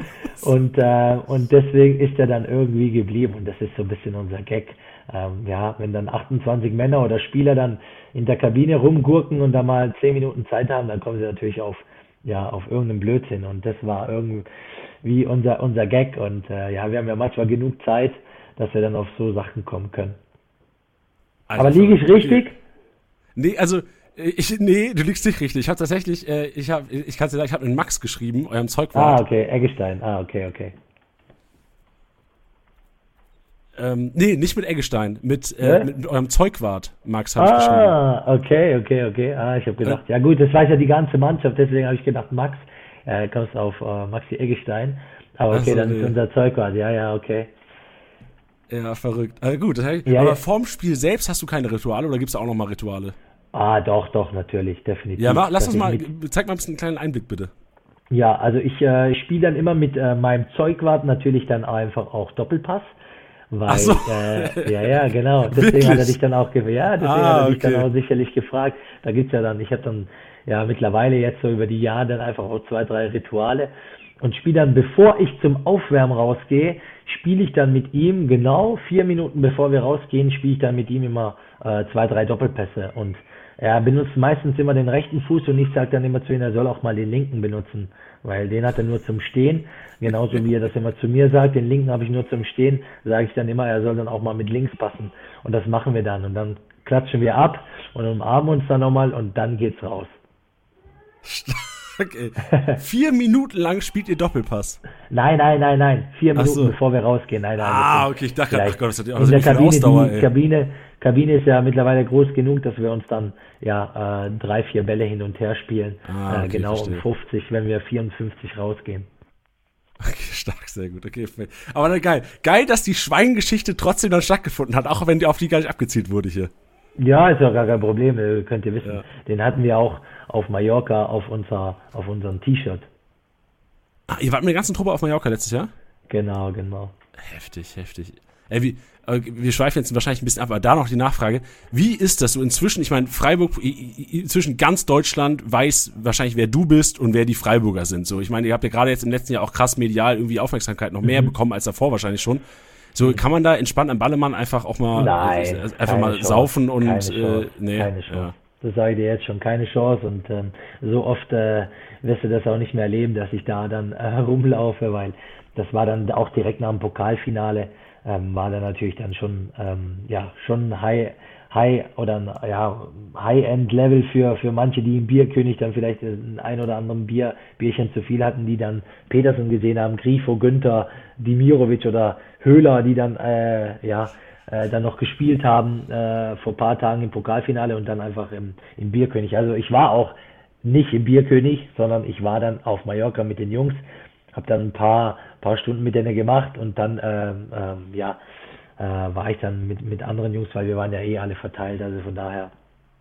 Und, äh, und deswegen ist er dann irgendwie geblieben. Und das ist so ein bisschen unser Gag. Ähm, ja, wenn dann 28 Männer oder Spieler dann in der Kabine rumgurken und da mal 10 Minuten Zeit haben, dann kommen sie natürlich auf, ja, auf irgendeinen Blödsinn. Und das war irgendwie unser, unser Gag. Und äh, ja, wir haben ja manchmal genug Zeit, dass wir dann auf so Sachen kommen können. Also Aber liege ich richtig? Nee, also ich, nee, du liegst nicht richtig. Ich habe tatsächlich, äh, ich habe, ich kann dir sagen, ich habe einen Max geschrieben, eurem Zeugwart. Ah, okay, Eggestein. Ah, okay, okay. Ähm, nee, nicht mit Eggestein, mit, äh, mit, mit, eurem Zeugwart, Max, habe ah, ich geschrieben. Ah, okay, okay, okay. Ah, ich habe gedacht, äh, ja gut, das weiß ja die ganze Mannschaft, deswegen habe ich gedacht, Max, äh, kommst auf äh, Maxi Eggestein. Aber okay, also, dann nee. ist unser Zeugwart, ja, ja, okay. Ja, verrückt. Also gut, das heißt, ja, aber ja. vorm Spiel selbst hast du keine Rituale oder gibt es da auch nochmal Rituale? Ah, doch, doch, natürlich, definitiv. Ja, lass uns mal, zeig mal ein bisschen einen kleinen Einblick bitte. Ja, also ich äh, spiele dann immer mit äh, meinem Zeugwart natürlich dann einfach auch Doppelpass. Weil, so. äh, ja, ja, genau. Deswegen hat er dich dann auch. Ja, deswegen ah, hat er dich okay. dann auch sicherlich gefragt. Da gibt's ja dann, ich habe dann ja mittlerweile jetzt so über die Jahre dann einfach auch zwei, drei Rituale und spiele dann, bevor ich zum Aufwärmen rausgehe, spiele ich dann mit ihm genau vier Minuten bevor wir rausgehen, spiele ich dann mit ihm immer äh, zwei, drei Doppelpässe und er benutzt meistens immer den rechten Fuß und ich sage dann immer zu ihm, er soll auch mal den linken benutzen, weil den hat er nur zum Stehen. Genauso wie er das immer zu mir sagt, den linken habe ich nur zum Stehen, sage ich dann immer, er soll dann auch mal mit links passen. Und das machen wir dann. Und dann klatschen wir ab und umarmen uns dann nochmal und dann geht's raus. Okay. Vier Minuten lang spielt ihr Doppelpass. Nein, nein, nein, nein. Vier Minuten so. bevor wir rausgehen. Nein, nein, ah, okay, ich dachte, ach Gott, das hat ja auch so Kabine, Ausdauer, die Kabine, Kabine ist ja mittlerweile groß genug, dass wir uns dann ja äh, drei, vier Bälle hin und her spielen. Ah, okay, äh, genau um 50, wenn wir 54 rausgehen. Okay, stark, sehr gut. Okay, aber dann geil. Geil, dass die Schweingeschichte trotzdem dann stattgefunden hat, auch wenn die auf die gar nicht abgezielt wurde hier. Ja, ist ja gar kein Problem, äh, könnt ihr wissen. Ja. Den hatten wir auch auf Mallorca auf unser auf unserem T-Shirt. Ah, ihr wart mit der ganzen Truppe auf Mallorca letztes Jahr? Genau, genau. Heftig, heftig. Ey, wie, wir schweifen jetzt wahrscheinlich ein bisschen ab, aber da noch die Nachfrage. Wie ist das so inzwischen? Ich meine, Freiburg, inzwischen ganz Deutschland weiß wahrscheinlich, wer du bist und wer die Freiburger sind. So, ich meine, ihr habt ja gerade jetzt im letzten Jahr auch krass medial irgendwie Aufmerksamkeit noch mehr mhm. bekommen als davor wahrscheinlich schon. So, kann man da entspannt am Ballemann einfach auch mal, Nein, äh, einfach mal Chance. saufen und. Äh, nee, keine Chance. Ja. Das sage ich dir jetzt schon, keine Chance. Und ähm, so oft äh, wirst du das auch nicht mehr erleben, dass ich da dann äh, rumlaufe, weil das war dann auch direkt nach dem Pokalfinale, ähm, war dann natürlich dann schon, ähm, ja, schon High, High oder ja, High-End-Level für, für manche, die im Bierkönig dann vielleicht ein, ein oder anderen Bier, Bierchen zu viel hatten, die dann Petersen gesehen haben, Grifo, Günther, Dimirovic oder Höhler, die dann, äh, ja, äh, dann noch gespielt haben äh, vor paar Tagen im Pokalfinale und dann einfach im, im Bierkönig. Also ich war auch nicht im Bierkönig, sondern ich war dann auf Mallorca mit den Jungs, habe dann ein paar paar Stunden mit denen gemacht und dann ähm, ähm, ja äh, war ich dann mit mit anderen Jungs, weil wir waren ja eh alle verteilt, also von daher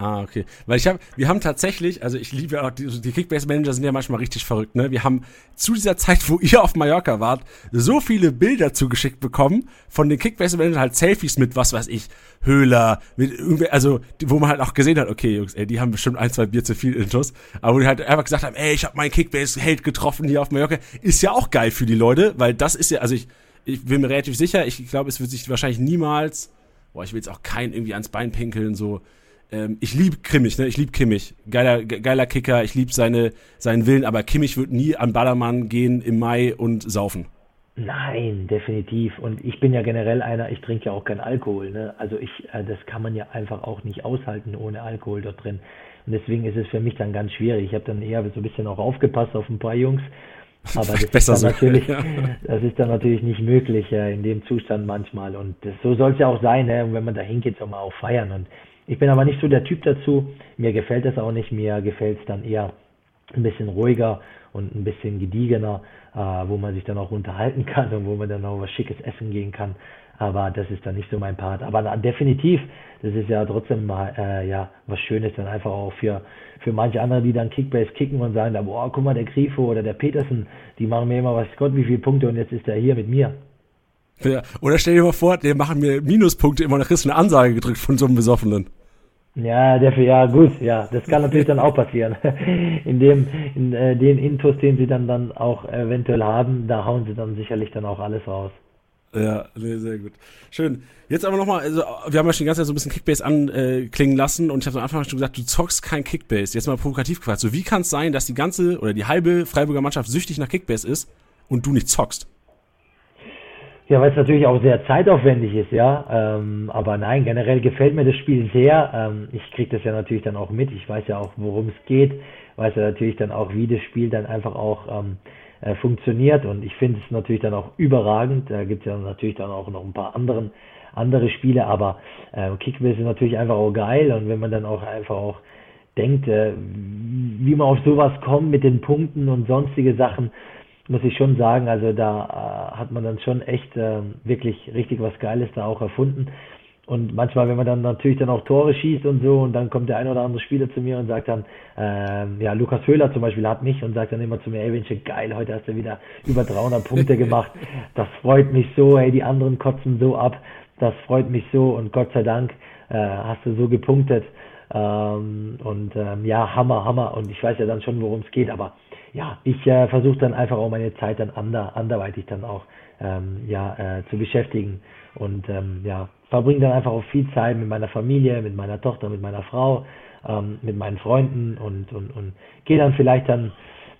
Ah, okay. Weil ich habe, wir haben tatsächlich, also ich liebe auch, die, die Kickbase-Manager sind ja manchmal richtig verrückt, ne? Wir haben zu dieser Zeit, wo ihr auf Mallorca wart, so viele Bilder zugeschickt bekommen von den Kickbase-Managern, halt Selfies mit, was weiß ich, Höhler, mit irgendwie, also, wo man halt auch gesehen hat, okay, Jungs, ey, die haben bestimmt ein, zwei Bier zu viel Intus, aber wo die halt einfach gesagt haben, ey, ich habe meinen Kickbase-Held getroffen hier auf Mallorca, ist ja auch geil für die Leute, weil das ist ja, also ich, ich bin mir relativ sicher, ich glaube, es wird sich wahrscheinlich niemals, boah, ich will jetzt auch keinen irgendwie ans Bein pinkeln, so, ähm, ich liebe Kimmich, ne? Ich liebe Kimmich. Geiler, geiler Kicker, ich liebe seine, seinen Willen, aber Kimmich wird nie an Ballermann gehen im Mai und saufen. Nein, definitiv. Und ich bin ja generell einer, ich trinke ja auch keinen Alkohol. Ne? Also ich, äh, das kann man ja einfach auch nicht aushalten ohne Alkohol dort drin. Und deswegen ist es für mich dann ganz schwierig. Ich habe dann eher so ein bisschen auch aufgepasst auf ein paar Jungs. Aber das ist, dann so. natürlich, das ist dann natürlich nicht möglich äh, in dem Zustand manchmal. Und das, so soll es ja auch sein. Ne? Und wenn man da hingeht, soll man auch feiern. Und ich bin aber nicht so der Typ dazu. Mir gefällt das auch nicht. Mir gefällt es dann eher ein bisschen ruhiger und ein bisschen gediegener, äh, wo man sich dann auch unterhalten kann und wo man dann auch was Schickes essen gehen kann. Aber das ist dann nicht so mein Part. Aber definitiv, das ist ja trotzdem mal äh, ja was Schönes dann einfach auch für für manche andere, die dann Kickbase kicken und sagen, boah, guck mal, der Grifo oder der Petersen, die machen mir immer was Gott wie viele Punkte und jetzt ist er hier mit mir. Ja, oder stell dir mal vor, die machen mir Minuspunkte immer, nach kriegst eine Ansage gedrückt von so einem Besoffenen. Ja, dafür, ja, gut, ja, das kann natürlich dann auch passieren. In dem, in äh, den Intus, den sie dann, dann auch eventuell haben, da hauen sie dann sicherlich dann auch alles raus. Ja, nee, sehr gut. Schön. Jetzt aber nochmal, also wir haben ja schon die ganze Zeit so ein bisschen Kickbase anklingen lassen und ich habe am Anfang schon gesagt, du zockst kein Kickbase. Jetzt mal provokativ gefragt. So, wie kann es sein, dass die ganze oder die halbe Freiburger Mannschaft süchtig nach Kickbase ist und du nicht zockst? Ja, weil es natürlich auch sehr zeitaufwendig ist, ja. Ähm, aber nein, generell gefällt mir das Spiel sehr. Ähm, ich kriege das ja natürlich dann auch mit. Ich weiß ja auch, worum es geht. Weiß ja natürlich dann auch, wie das Spiel dann einfach auch ähm, äh, funktioniert und ich finde es natürlich dann auch überragend. Da gibt es ja natürlich dann auch noch ein paar anderen andere Spiele, aber äh, Kickbase ist natürlich einfach auch geil und wenn man dann auch einfach auch denkt, äh, wie man auf sowas kommt mit den Punkten und sonstige Sachen, muss ich schon sagen, also da äh, hat man dann schon echt äh, wirklich richtig was Geiles da auch erfunden. Und manchmal, wenn man dann natürlich dann auch Tore schießt und so, und dann kommt der ein oder andere Spieler zu mir und sagt dann, ähm, ja, Lukas Höhler zum Beispiel hat mich und sagt dann immer zu mir, ey, Winche, geil, heute hast du wieder über 300 Punkte gemacht. Das freut mich so, ey, die anderen kotzen so ab. Das freut mich so und Gott sei Dank äh, hast du so gepunktet. Ähm, und ähm, ja, Hammer, Hammer. Und ich weiß ja dann schon, worum es geht, aber ja, ich äh, versuche dann einfach auch meine Zeit dann ander, anderweitig dann auch ähm, ja, äh, zu beschäftigen und ähm, ja, verbringe dann einfach auch viel Zeit mit meiner Familie, mit meiner Tochter, mit meiner Frau, ähm, mit meinen Freunden und, und, und gehe dann vielleicht dann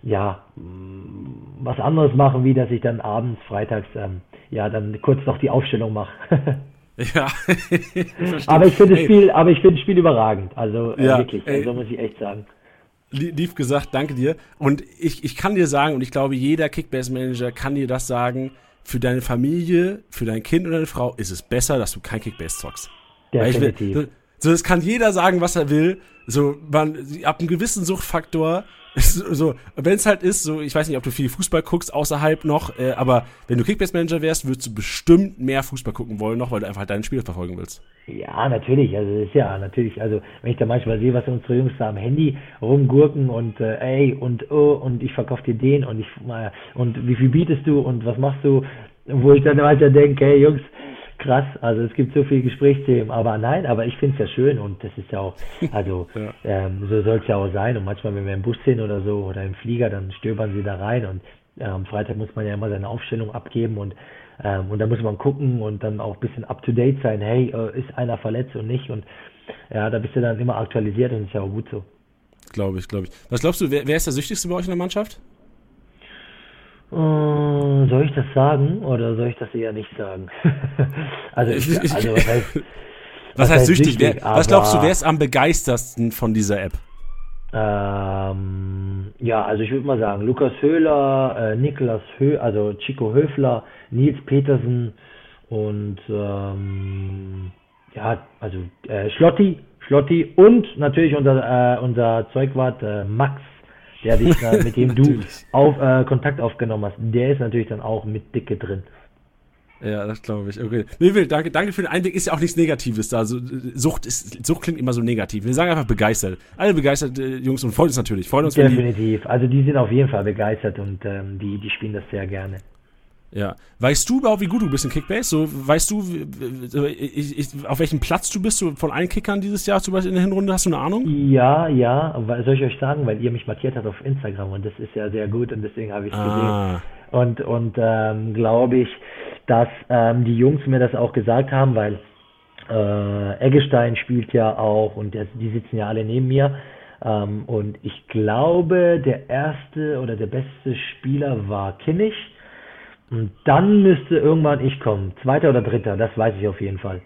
ja mm, was anderes machen, wie dass ich dann abends, freitags ähm, ja dann kurz noch die Aufstellung mache. Ja. aber ich finde das Spiel, aber ich finde das Spiel überragend. Also äh, ja, wirklich, also muss ich echt sagen. Lief gesagt, danke dir. Und ich, ich kann dir sagen, und ich glaube, jeder Kickbase-Manager kann dir das sagen, für deine Familie, für dein Kind oder deine Frau ist es besser, dass du kein Kickbase zockst. Definitiv. Will, so, das kann jeder sagen, was er will. So, man, ab einem gewissen Suchtfaktor so, wenn es halt ist, so, ich weiß nicht, ob du viel Fußball guckst außerhalb noch, äh, aber wenn du Kickbase-Manager wärst, würdest du bestimmt mehr Fußball gucken wollen noch, weil du einfach halt deine Spiele verfolgen willst. Ja, natürlich, also ist ja natürlich, also wenn ich da manchmal sehe, was unsere Jungs da am Handy rumgurken und äh, ey und oh und ich verkaufe dir den und ich äh, und wie viel bietest du und was machst du, wo ich dann weiter denke, hey Jungs, krass. Also es gibt so viele Gesprächsthemen, aber nein, aber ich finde es ja schön und das ist ja auch, also ja. ähm, so soll es ja auch sein. Und manchmal, wenn wir im Bus sind oder so oder im Flieger, dann stöbern sie da rein und äh, am Freitag muss man ja immer seine Aufstellung abgeben und ähm, und da muss man gucken und dann auch ein bisschen up to date sein. Hey, äh, ist einer verletzt und nicht und ja, da bist du dann immer aktualisiert und ist ja auch gut so. Glaube ich, glaube ich. Was glaubst du, wer, wer ist der süchtigste bei euch in der Mannschaft? Äh, soll ich das sagen oder soll ich das eher nicht sagen? also, ich, also was heißt, was, was heißt süchtig? süchtig wer, was glaubst du, wer ist am begeistertsten von dieser App? Ähm, ja, also ich würde mal sagen, Lukas Höhler, äh, Niklas Hö, also Chico Höfler, Nils Petersen und ähm, ja, also äh, Schlotti, Schlotti und natürlich unser, äh, unser Zeugwart äh, Max der dich, äh, mit dem du auf, äh, Kontakt aufgenommen hast, der ist natürlich dann auch mit Dicke drin. Ja, das glaube ich. Okay. Nee, Will, danke, danke für den Einblick. Ist ja auch nichts Negatives da. Also, Sucht, ist, Sucht klingt immer so negativ. Wir sagen einfach begeistert. Alle begeistert, äh, Jungs, und freut uns natürlich. Freut uns, Definitiv. Die also, die sind auf jeden Fall begeistert und ähm, die, die spielen das sehr gerne. Ja. Weißt du überhaupt, wie gut du bist in Kickbase? So, weißt du, ich, ich, auf welchem Platz du bist so von allen Kickern dieses Jahr zum Beispiel in der Hinrunde? Hast du eine Ahnung? Ja, ja. Soll ich euch sagen, weil ihr mich markiert habt auf Instagram und das ist ja sehr gut und deswegen habe ich es ah. gesehen. Und, und ähm, glaube ich, dass ähm, die Jungs mir das auch gesagt haben, weil äh, Eggestein spielt ja auch und der, die sitzen ja alle neben mir. Ähm, und ich glaube, der erste oder der beste Spieler war Kimmich und dann müsste irgendwann ich kommen. Zweiter oder dritter, das weiß ich auf jeden Fall.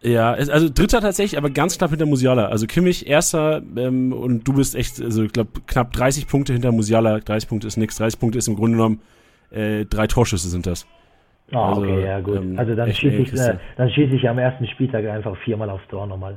Ja, also dritter tatsächlich, aber ganz knapp hinter Musiala. Also Kimmich erster ähm, und du bist echt, also ich glaube knapp 30 Punkte hinter Musiala. 30 Punkte ist nix, 30 Punkte ist im Grunde genommen äh, drei Torschüsse sind das. Ah, also, okay, ja gut. Ähm, also dann schieße ich, äh, dann schieße ich am ersten Spieltag einfach viermal aufs Tor nochmal.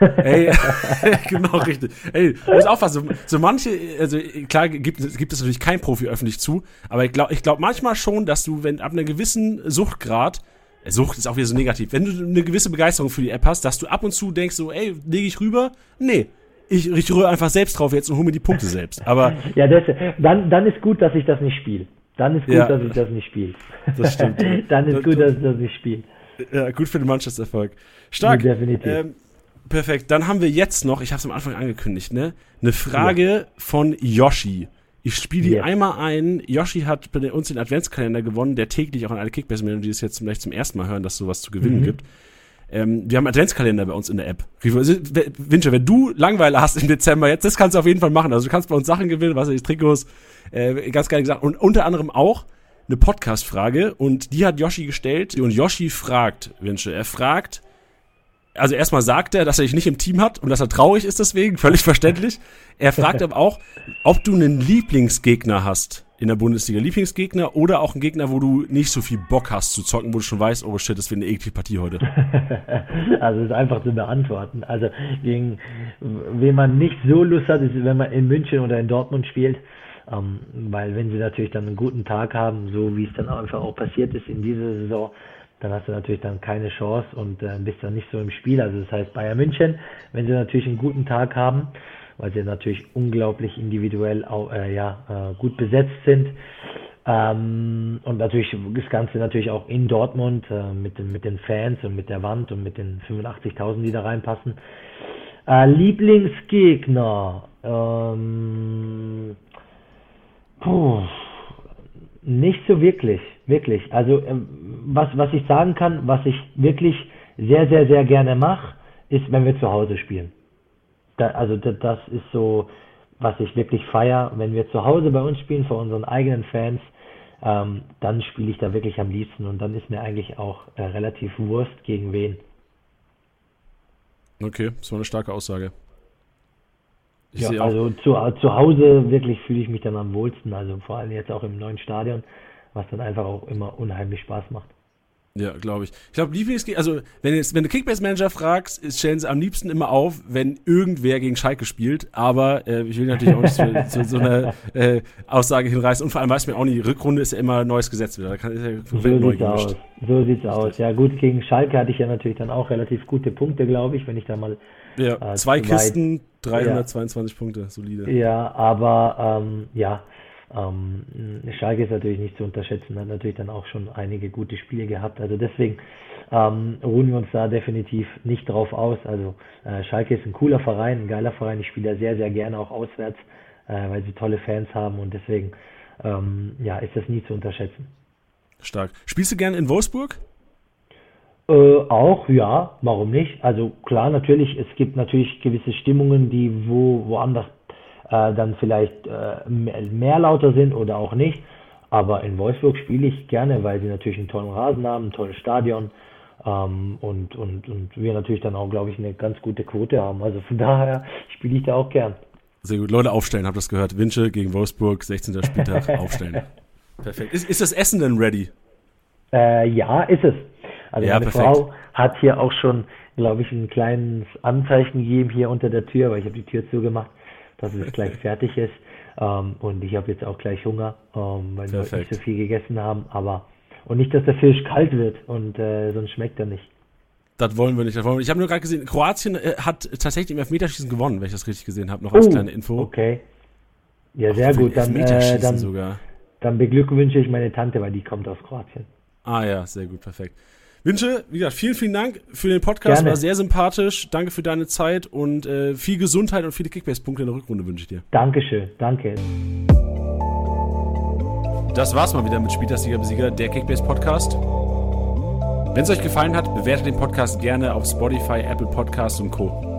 Ey, genau richtig. Ey, du musst aufpassen. So, so manche, also klar gibt, gibt es natürlich kein Profi öffentlich zu, aber ich glaube ich glaub manchmal schon, dass du, wenn ab einer gewissen Suchtgrad, äh, Sucht ist auch wieder so negativ, wenn du eine gewisse Begeisterung für die App hast, dass du ab und zu denkst so, ey, lege ich rüber? Nee. Ich, ich rühre einfach selbst drauf jetzt und hole mir die Punkte selbst. Aber ja, das, dann, dann ist gut, dass ich das nicht spiele. Dann ist gut, ja, dass ich das nicht spiele. Das stimmt. dann ist gut, dass ich das nicht spiele. Ja, gut für den Mannschaftserfolg. Stark. Definitiv. Ähm, Perfekt. Dann haben wir jetzt noch, ich habe es am Anfang angekündigt, ne? Eine Frage ja. von Yoshi. Ich spiele die yes. einmal ein. Yoshi hat bei uns den Adventskalender gewonnen, der täglich auch an alle Kickbase-Männer, die es jetzt vielleicht zum ersten Mal hören, dass es sowas zu gewinnen mhm. gibt. Ähm, wir haben Adventskalender bei uns in der App. Winter, wenn du Langweile hast im Dezember jetzt, das kannst du auf jeden Fall machen. Also du kannst bei uns Sachen gewinnen, was weiß ich, Trikots, äh, ganz geil gesagt. Und unter anderem auch eine Podcast-Frage und die hat Yoshi gestellt und Yoshi fragt, Winche, er fragt, also erstmal sagt er, dass er dich nicht im Team hat und dass er traurig ist deswegen, völlig verständlich. Er fragt aber auch, ob du einen Lieblingsgegner hast in der Bundesliga. Lieblingsgegner oder auch einen Gegner, wo du nicht so viel Bock hast zu zocken, wo du schon weißt, oh shit, das wird eine eklige Partie heute. also ist einfach zu beantworten. Also gegen wen man nicht so Lust hat, ist, wenn man in München oder in Dortmund spielt. Ähm, weil wenn sie natürlich dann einen guten Tag haben, so wie es dann einfach auch passiert ist in dieser Saison, dann hast du natürlich dann keine Chance und äh, bist dann nicht so im Spiel. Also das heißt Bayern München, wenn sie natürlich einen guten Tag haben, weil sie natürlich unglaublich individuell auch, äh, ja, äh, gut besetzt sind. Ähm, und natürlich das Ganze natürlich auch in Dortmund äh, mit, den, mit den Fans und mit der Wand und mit den 85.000, die da reinpassen. Äh, Lieblingsgegner. Ähm, puh, nicht so wirklich, wirklich. Also ähm, was, was ich sagen kann, was ich wirklich sehr, sehr, sehr gerne mache, ist, wenn wir zu Hause spielen. Da, also da, das ist so, was ich wirklich feier. Wenn wir zu Hause bei uns spielen, vor unseren eigenen Fans, ähm, dann spiele ich da wirklich am liebsten und dann ist mir eigentlich auch äh, relativ Wurst gegen wen. Okay, das war eine starke Aussage. Ich ja, also zu, zu Hause wirklich fühle ich mich dann am wohlsten, also vor allem jetzt auch im neuen Stadion, was dann einfach auch immer unheimlich Spaß macht. Ja, glaube ich. Ich glaube, Lieblingsgegner, also wenn, jetzt, wenn du Kickbase-Manager fragst, stellen sie am liebsten immer auf, wenn irgendwer gegen Schalke spielt. Aber äh, ich will natürlich auch nicht zu, zu so einer äh, Aussage hinreißen. Und vor allem weiß mir auch nicht, Rückrunde ist ja immer ein neues Gesetz wieder. Da kann, ist ja so sieht's aus. So sieht's aus. Ja gut, gegen Schalke hatte ich ja natürlich dann auch relativ gute Punkte, glaube ich, wenn ich da mal ja, äh, zwei Kisten, 322 ja. Punkte, solide. Ja, aber ähm, ja, ähm, Schalke ist natürlich nicht zu unterschätzen, hat natürlich dann auch schon einige gute Spiele gehabt. Also deswegen ähm, ruhen wir uns da definitiv nicht drauf aus. Also äh, Schalke ist ein cooler Verein, ein geiler Verein. Ich spiele da sehr, sehr gerne auch auswärts, äh, weil sie tolle Fans haben und deswegen ähm, ja, ist das nie zu unterschätzen. Stark. Spielst du gerne in Wolfsburg? Äh, auch, ja, warum nicht? Also klar, natürlich, es gibt natürlich gewisse Stimmungen, die wo woanders äh, dann vielleicht äh, mehr, mehr lauter sind oder auch nicht. Aber in Wolfsburg spiele ich gerne, weil sie natürlich einen tollen Rasen haben, ein tolles Stadion ähm, und, und, und wir natürlich dann auch, glaube ich, eine ganz gute Quote haben. Also von daher spiele ich da auch gern. Sehr gut. Leute, aufstellen, habt das gehört. Winche gegen Wolfsburg, 16. Spieltag, aufstellen. Perfekt. Ist, ist das Essen denn ready? Äh, ja, ist es. Also ja, meine perfekt. Frau hat hier auch schon, glaube ich, ein kleines Anzeichen gegeben hier unter der Tür, weil ich habe die Tür zugemacht, dass es gleich fertig ist. Ähm, und ich habe jetzt auch gleich Hunger, ähm, weil perfekt. wir nicht so viel gegessen haben. Aber und nicht, dass der Fisch kalt wird und äh, sonst schmeckt er nicht. Das wollen wir nicht. Das wollen wir nicht. Ich habe nur gerade gesehen, Kroatien äh, hat tatsächlich im Elfmeterschießen gewonnen, wenn ich das richtig gesehen habe. Noch als uh, kleine Info. Okay. Ja, sehr Ach, gut. Dann, äh, dann, sogar. dann beglückwünsche ich meine Tante, weil die kommt aus Kroatien. Ah ja, sehr gut, perfekt. Wünsche, wie gesagt, vielen, vielen Dank für den Podcast. Gerne. War sehr sympathisch. Danke für deine Zeit und äh, viel Gesundheit und viele Kickbase-Punkte in der Rückrunde wünsche ich dir. Dankeschön, danke. Das war's mal wieder mit Spieltagssieger Besieger, der Kickbase-Podcast. Wenn es euch gefallen hat, bewertet den Podcast gerne auf Spotify, Apple Podcasts und Co.